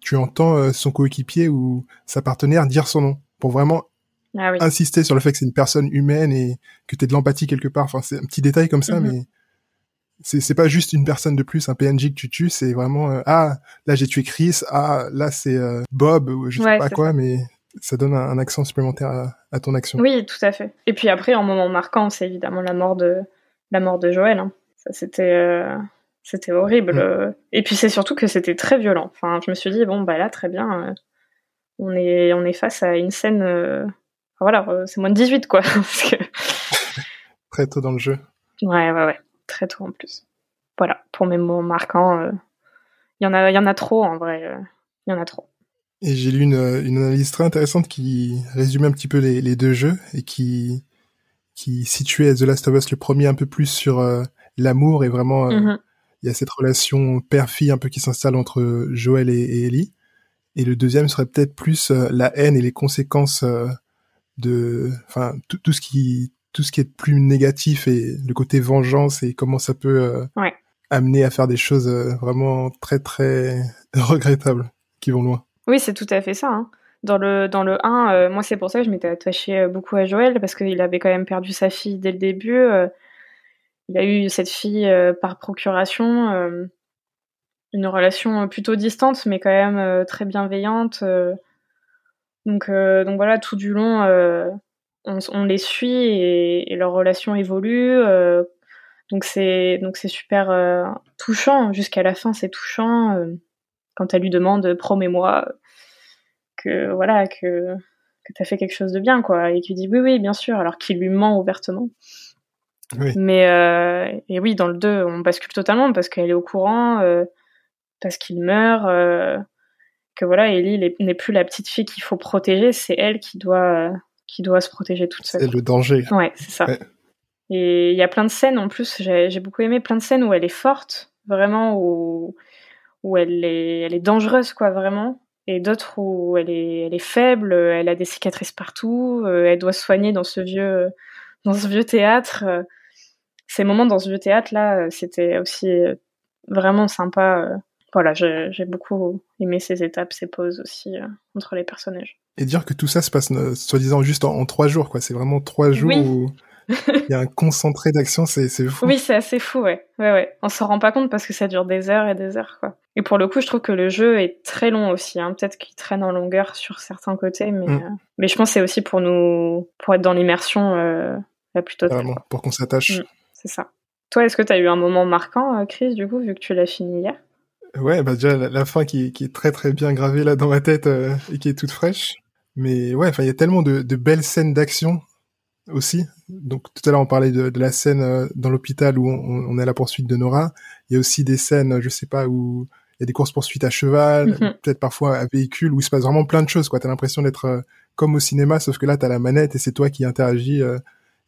tu entends son coéquipier ou sa partenaire dire son nom pour vraiment ah insister sur le fait que c'est une personne humaine et que tu de l'empathie quelque part. Enfin, c'est un petit détail comme ça, mm-hmm. mais c'est c'est pas juste une personne de plus, un PNJ que tu tues, c'est vraiment euh, ah là j'ai tué Chris, ah là c'est euh, Bob ou je sais pas quoi, mais ça donne un, accent supplémentaire à, ton action. Oui, tout à fait. Et puis après, en moment marquant, c'est évidemment la mort de la mort de Joël. Hein. Ça c'était euh, c'était horrible. Mm. Et puis c'est surtout que c'était très violent. Enfin, je me suis dit bon bah là très bien, on est on est face à une scène. voilà, c'est moins de 18 quoi. très tôt dans le jeu. Ouais ouais ouais très tôt en plus. Voilà, pour mes mots marquants, euh, il y en a, y en a trop en vrai, euh, il y en a trop. Et j'ai lu une, une, analyse très intéressante qui résumait un petit peu les, les, deux jeux et qui qui situait The Last of Us le premier un peu plus sur euh, l'amour et vraiment mm-hmm. il y a cette relation père-fille un peu qui s'installe entre Joël et, Ellie. Et le deuxième serait peut-être plus la haine et les conséquences de, enfin tout, tout, ce qui tout ce qui est plus négatif et le côté vengeance et comment ça peut euh, amener à faire des choses euh, vraiment très très regrettables qui vont loin. Oui, c'est tout à fait ça. Hein. Dans le dans le 1, euh, moi c'est pour ça que je m'étais attachée beaucoup à Joël parce qu'il avait quand même perdu sa fille dès le début. il a eu cette fille par procuration, une relation plutôt distante mais quand même très bienveillante. donc donc voilà, tout du long on, les suit et, leur relation évolue. Euh, donc c'est donc c'est super euh, touchant jusqu'à la fin. C'est touchant euh, quand elle lui demande promets-moi que voilà que que t'as fait quelque chose de bien quoi et qu'il dit oui oui bien sûr alors qu'il lui ment ouvertement. Mais et oui dans le 2 on bascule totalement parce qu'elle est au courant parce qu'il meurt que voilà Ellie n'est plus la petite fille qu'il faut protéger c'est elle qui doit qui doit se protéger toute seule. C'est le danger. Ouais, c'est ça. Et il y a plein de scènes en plus, j'ai beaucoup aimé plein de scènes où elle est forte, vraiment, où, où elle, est, elle est dangereuse, quoi, vraiment. Et d'autres où elle est, elle est faible, elle a des cicatrices partout, euh, elle doit soigner dans ce vieux, dans ce vieux théâtre. Ces moments dans ce vieux théâtre, là, c'était aussi vraiment sympa. Voilà, j'ai beaucoup aimé ces étapes, ces pauses aussi euh, entre les personnages et dire que tout ça se passe euh, soi-disant juste en, trois jours, quoi. C'est vraiment trois jours où il y a un concentré d'action, c'est fou. Oui, c'est assez fou, ouais. Ouais, ouais. On s'en rend pas compte parce que ça dure des heures et des heures, quoi. Et pour le coup, je trouve que le jeu est très long aussi. Hein. Peut-être qu'il traîne en longueur sur certains côtés, mais, mm. euh, mais je pense que c'est aussi pour nous, pour être dans l'immersion la plus totale. Vraiment, pour qu'on s'attache. Mm, c'est ça. Toi, est-ce que tu as eu un moment marquant, Chris, du coup, vu que tu l'as fini hier? Ouais, bah déjà la, fin qui, qui, est très très bien gravée là dans ma tête et qui est toute fraîche. Mais ouais, enfin, il y a tellement de, de belles scènes d'action aussi. Donc tout à l'heure on parlait de, de la scène euh, dans l'hôpital où on, on, est à la poursuite de Nora. Il y a aussi des scènes, je sais pas, où il y a des courses poursuites à cheval, mhm. peut-être parfois à véhicule, où il se passe vraiment plein de choses. Quoi, t'as l'impression d'être euh, comme au cinéma, sauf que là t'as la manette et c'est toi qui interagis euh,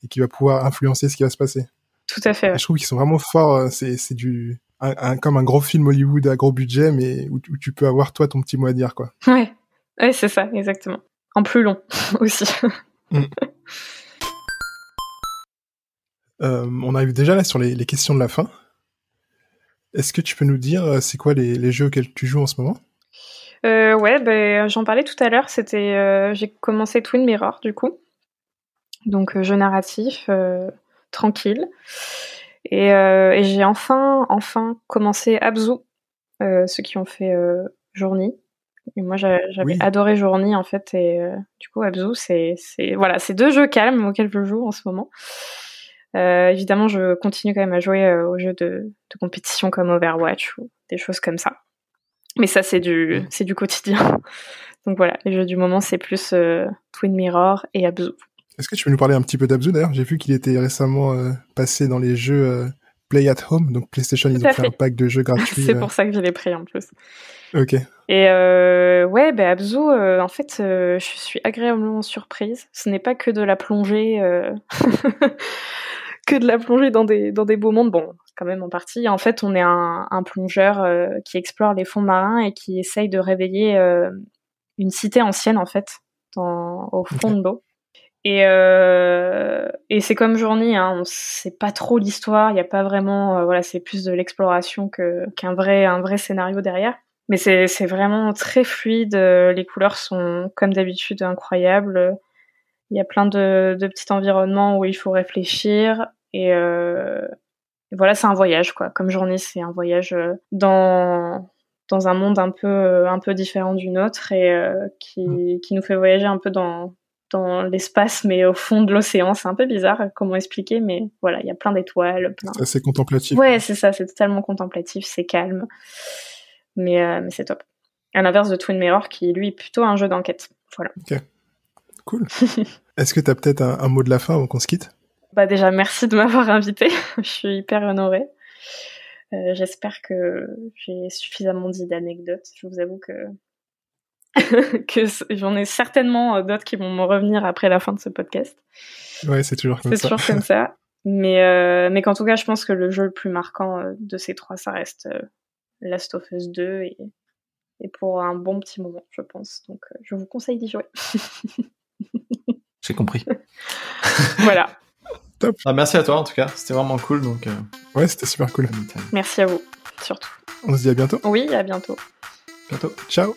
et qui va pouvoir influencer ce qui va se passer. Tout à fait. je trouve qu'ils sont vraiment forts. C'est c'est du un, comme un gros film Hollywood à gros budget, mais où, où, tu peux avoir toi ton petit mot à dire, quoi. Ouais, ouais, c'est ça, exactement en plus long aussi. Mm. Euh, on arrive déjà là sur les, questions de la fin. Est-ce que tu peux nous dire euh, c'est quoi les, jeux auxquels tu joues en ce moment? Euh, Ouais, ben, j'en parlais tout à l'heure. C'était j'ai commencé Twin Mirror du coup, donc jeu narratif tranquille, et, et j'ai enfin enfin commencé Abzu, ceux qui ont fait Journey moi, j'avais adoré Journey en fait, et euh, du coup, Abzu, c'est, voilà, c'est deux jeux calmes auxquels je joue en ce moment. Euh, évidemment, je continue quand même à jouer euh, aux jeux de, de, compétition comme Overwatch ou des choses comme ça. Mais ça, c'est du, c'est du quotidien. Donc voilà, les jeux du moment, c'est plus Twin Mirror et Abzu. Est-ce que tu peux nous parler un petit peu d'Abzu d'ailleurs? J'ai vu qu'il était récemment passé dans les jeux Play at Home, donc PlayStation, ils ont fait, un pack de jeux gratuits. c'est pour ça que je l'ai pris en plus. Ok. Et euh, ouais, ben Abzu, euh, en fait, euh, je suis agréablement surprise. Ce n'est pas que de la plongée, euh, que de la plongée dans des dans des beaux mondes. Bon, quand même en partie. En fait, on est un, un plongeur qui explore les fonds marins et qui essaye de réveiller une cité ancienne en fait, dans, au fond de l'eau. Et, et c'est comme Journée, hein, on sait pas trop l'histoire, il n'y a pas vraiment, voilà, c'est plus de l'exploration que qu'un vrai un vrai scénario derrière. Mais c'est vraiment très fluide. Les couleurs sont, comme d'habitude, incroyables. Il y a plein de, de petits environnements où il faut réfléchir et, euh, et voilà, c'est un voyage quoi. Comme journée, c'est un voyage dans dans un monde un peu un peu différent du nôtre et qui Mm. qui nous fait voyager un peu dans dans l'espace, mais au fond de l'océan. C'est un peu bizarre comment expliquer, mais voilà, il y a plein d'étoiles, plein. C'est assez contemplatif. Ouais, c'est ça, c'est totalement contemplatif, c'est calme, mais euh, mais c'est top. À l'inverse de Twin Mirror, qui lui est plutôt un jeu d'enquête. Voilà. Cool. Est-ce que t'as peut-être un, un mot de la fin avant qu'on se quitte? Bah déjà, merci de m'avoir invité. Je suis hyper honorée. Euh, J'espère que j'ai suffisamment dit d'anecdotes. Je vous avoue que que j'en ai certainement euh, d'autres qui vont me revenir après la fin de ce podcast. Ouais, c'est toujours comme C'est ça. toujours comme ça. Mais, euh, mais qu'en tout cas, je pense que le jeu le plus marquant euh, de ces trois, ça reste euh, Last of Us 2 et, et pour un bon petit moment, je pense. Donc, je vous conseille d'y jouer. J'ai compris. voilà. Ah, merci à toi en tout cas, c'était vraiment cool donc. euh, Ouais, c'était super cool. Merci à vous, surtout. On se dit à bientôt. Oui, à bientôt. Bientôt. Ciao.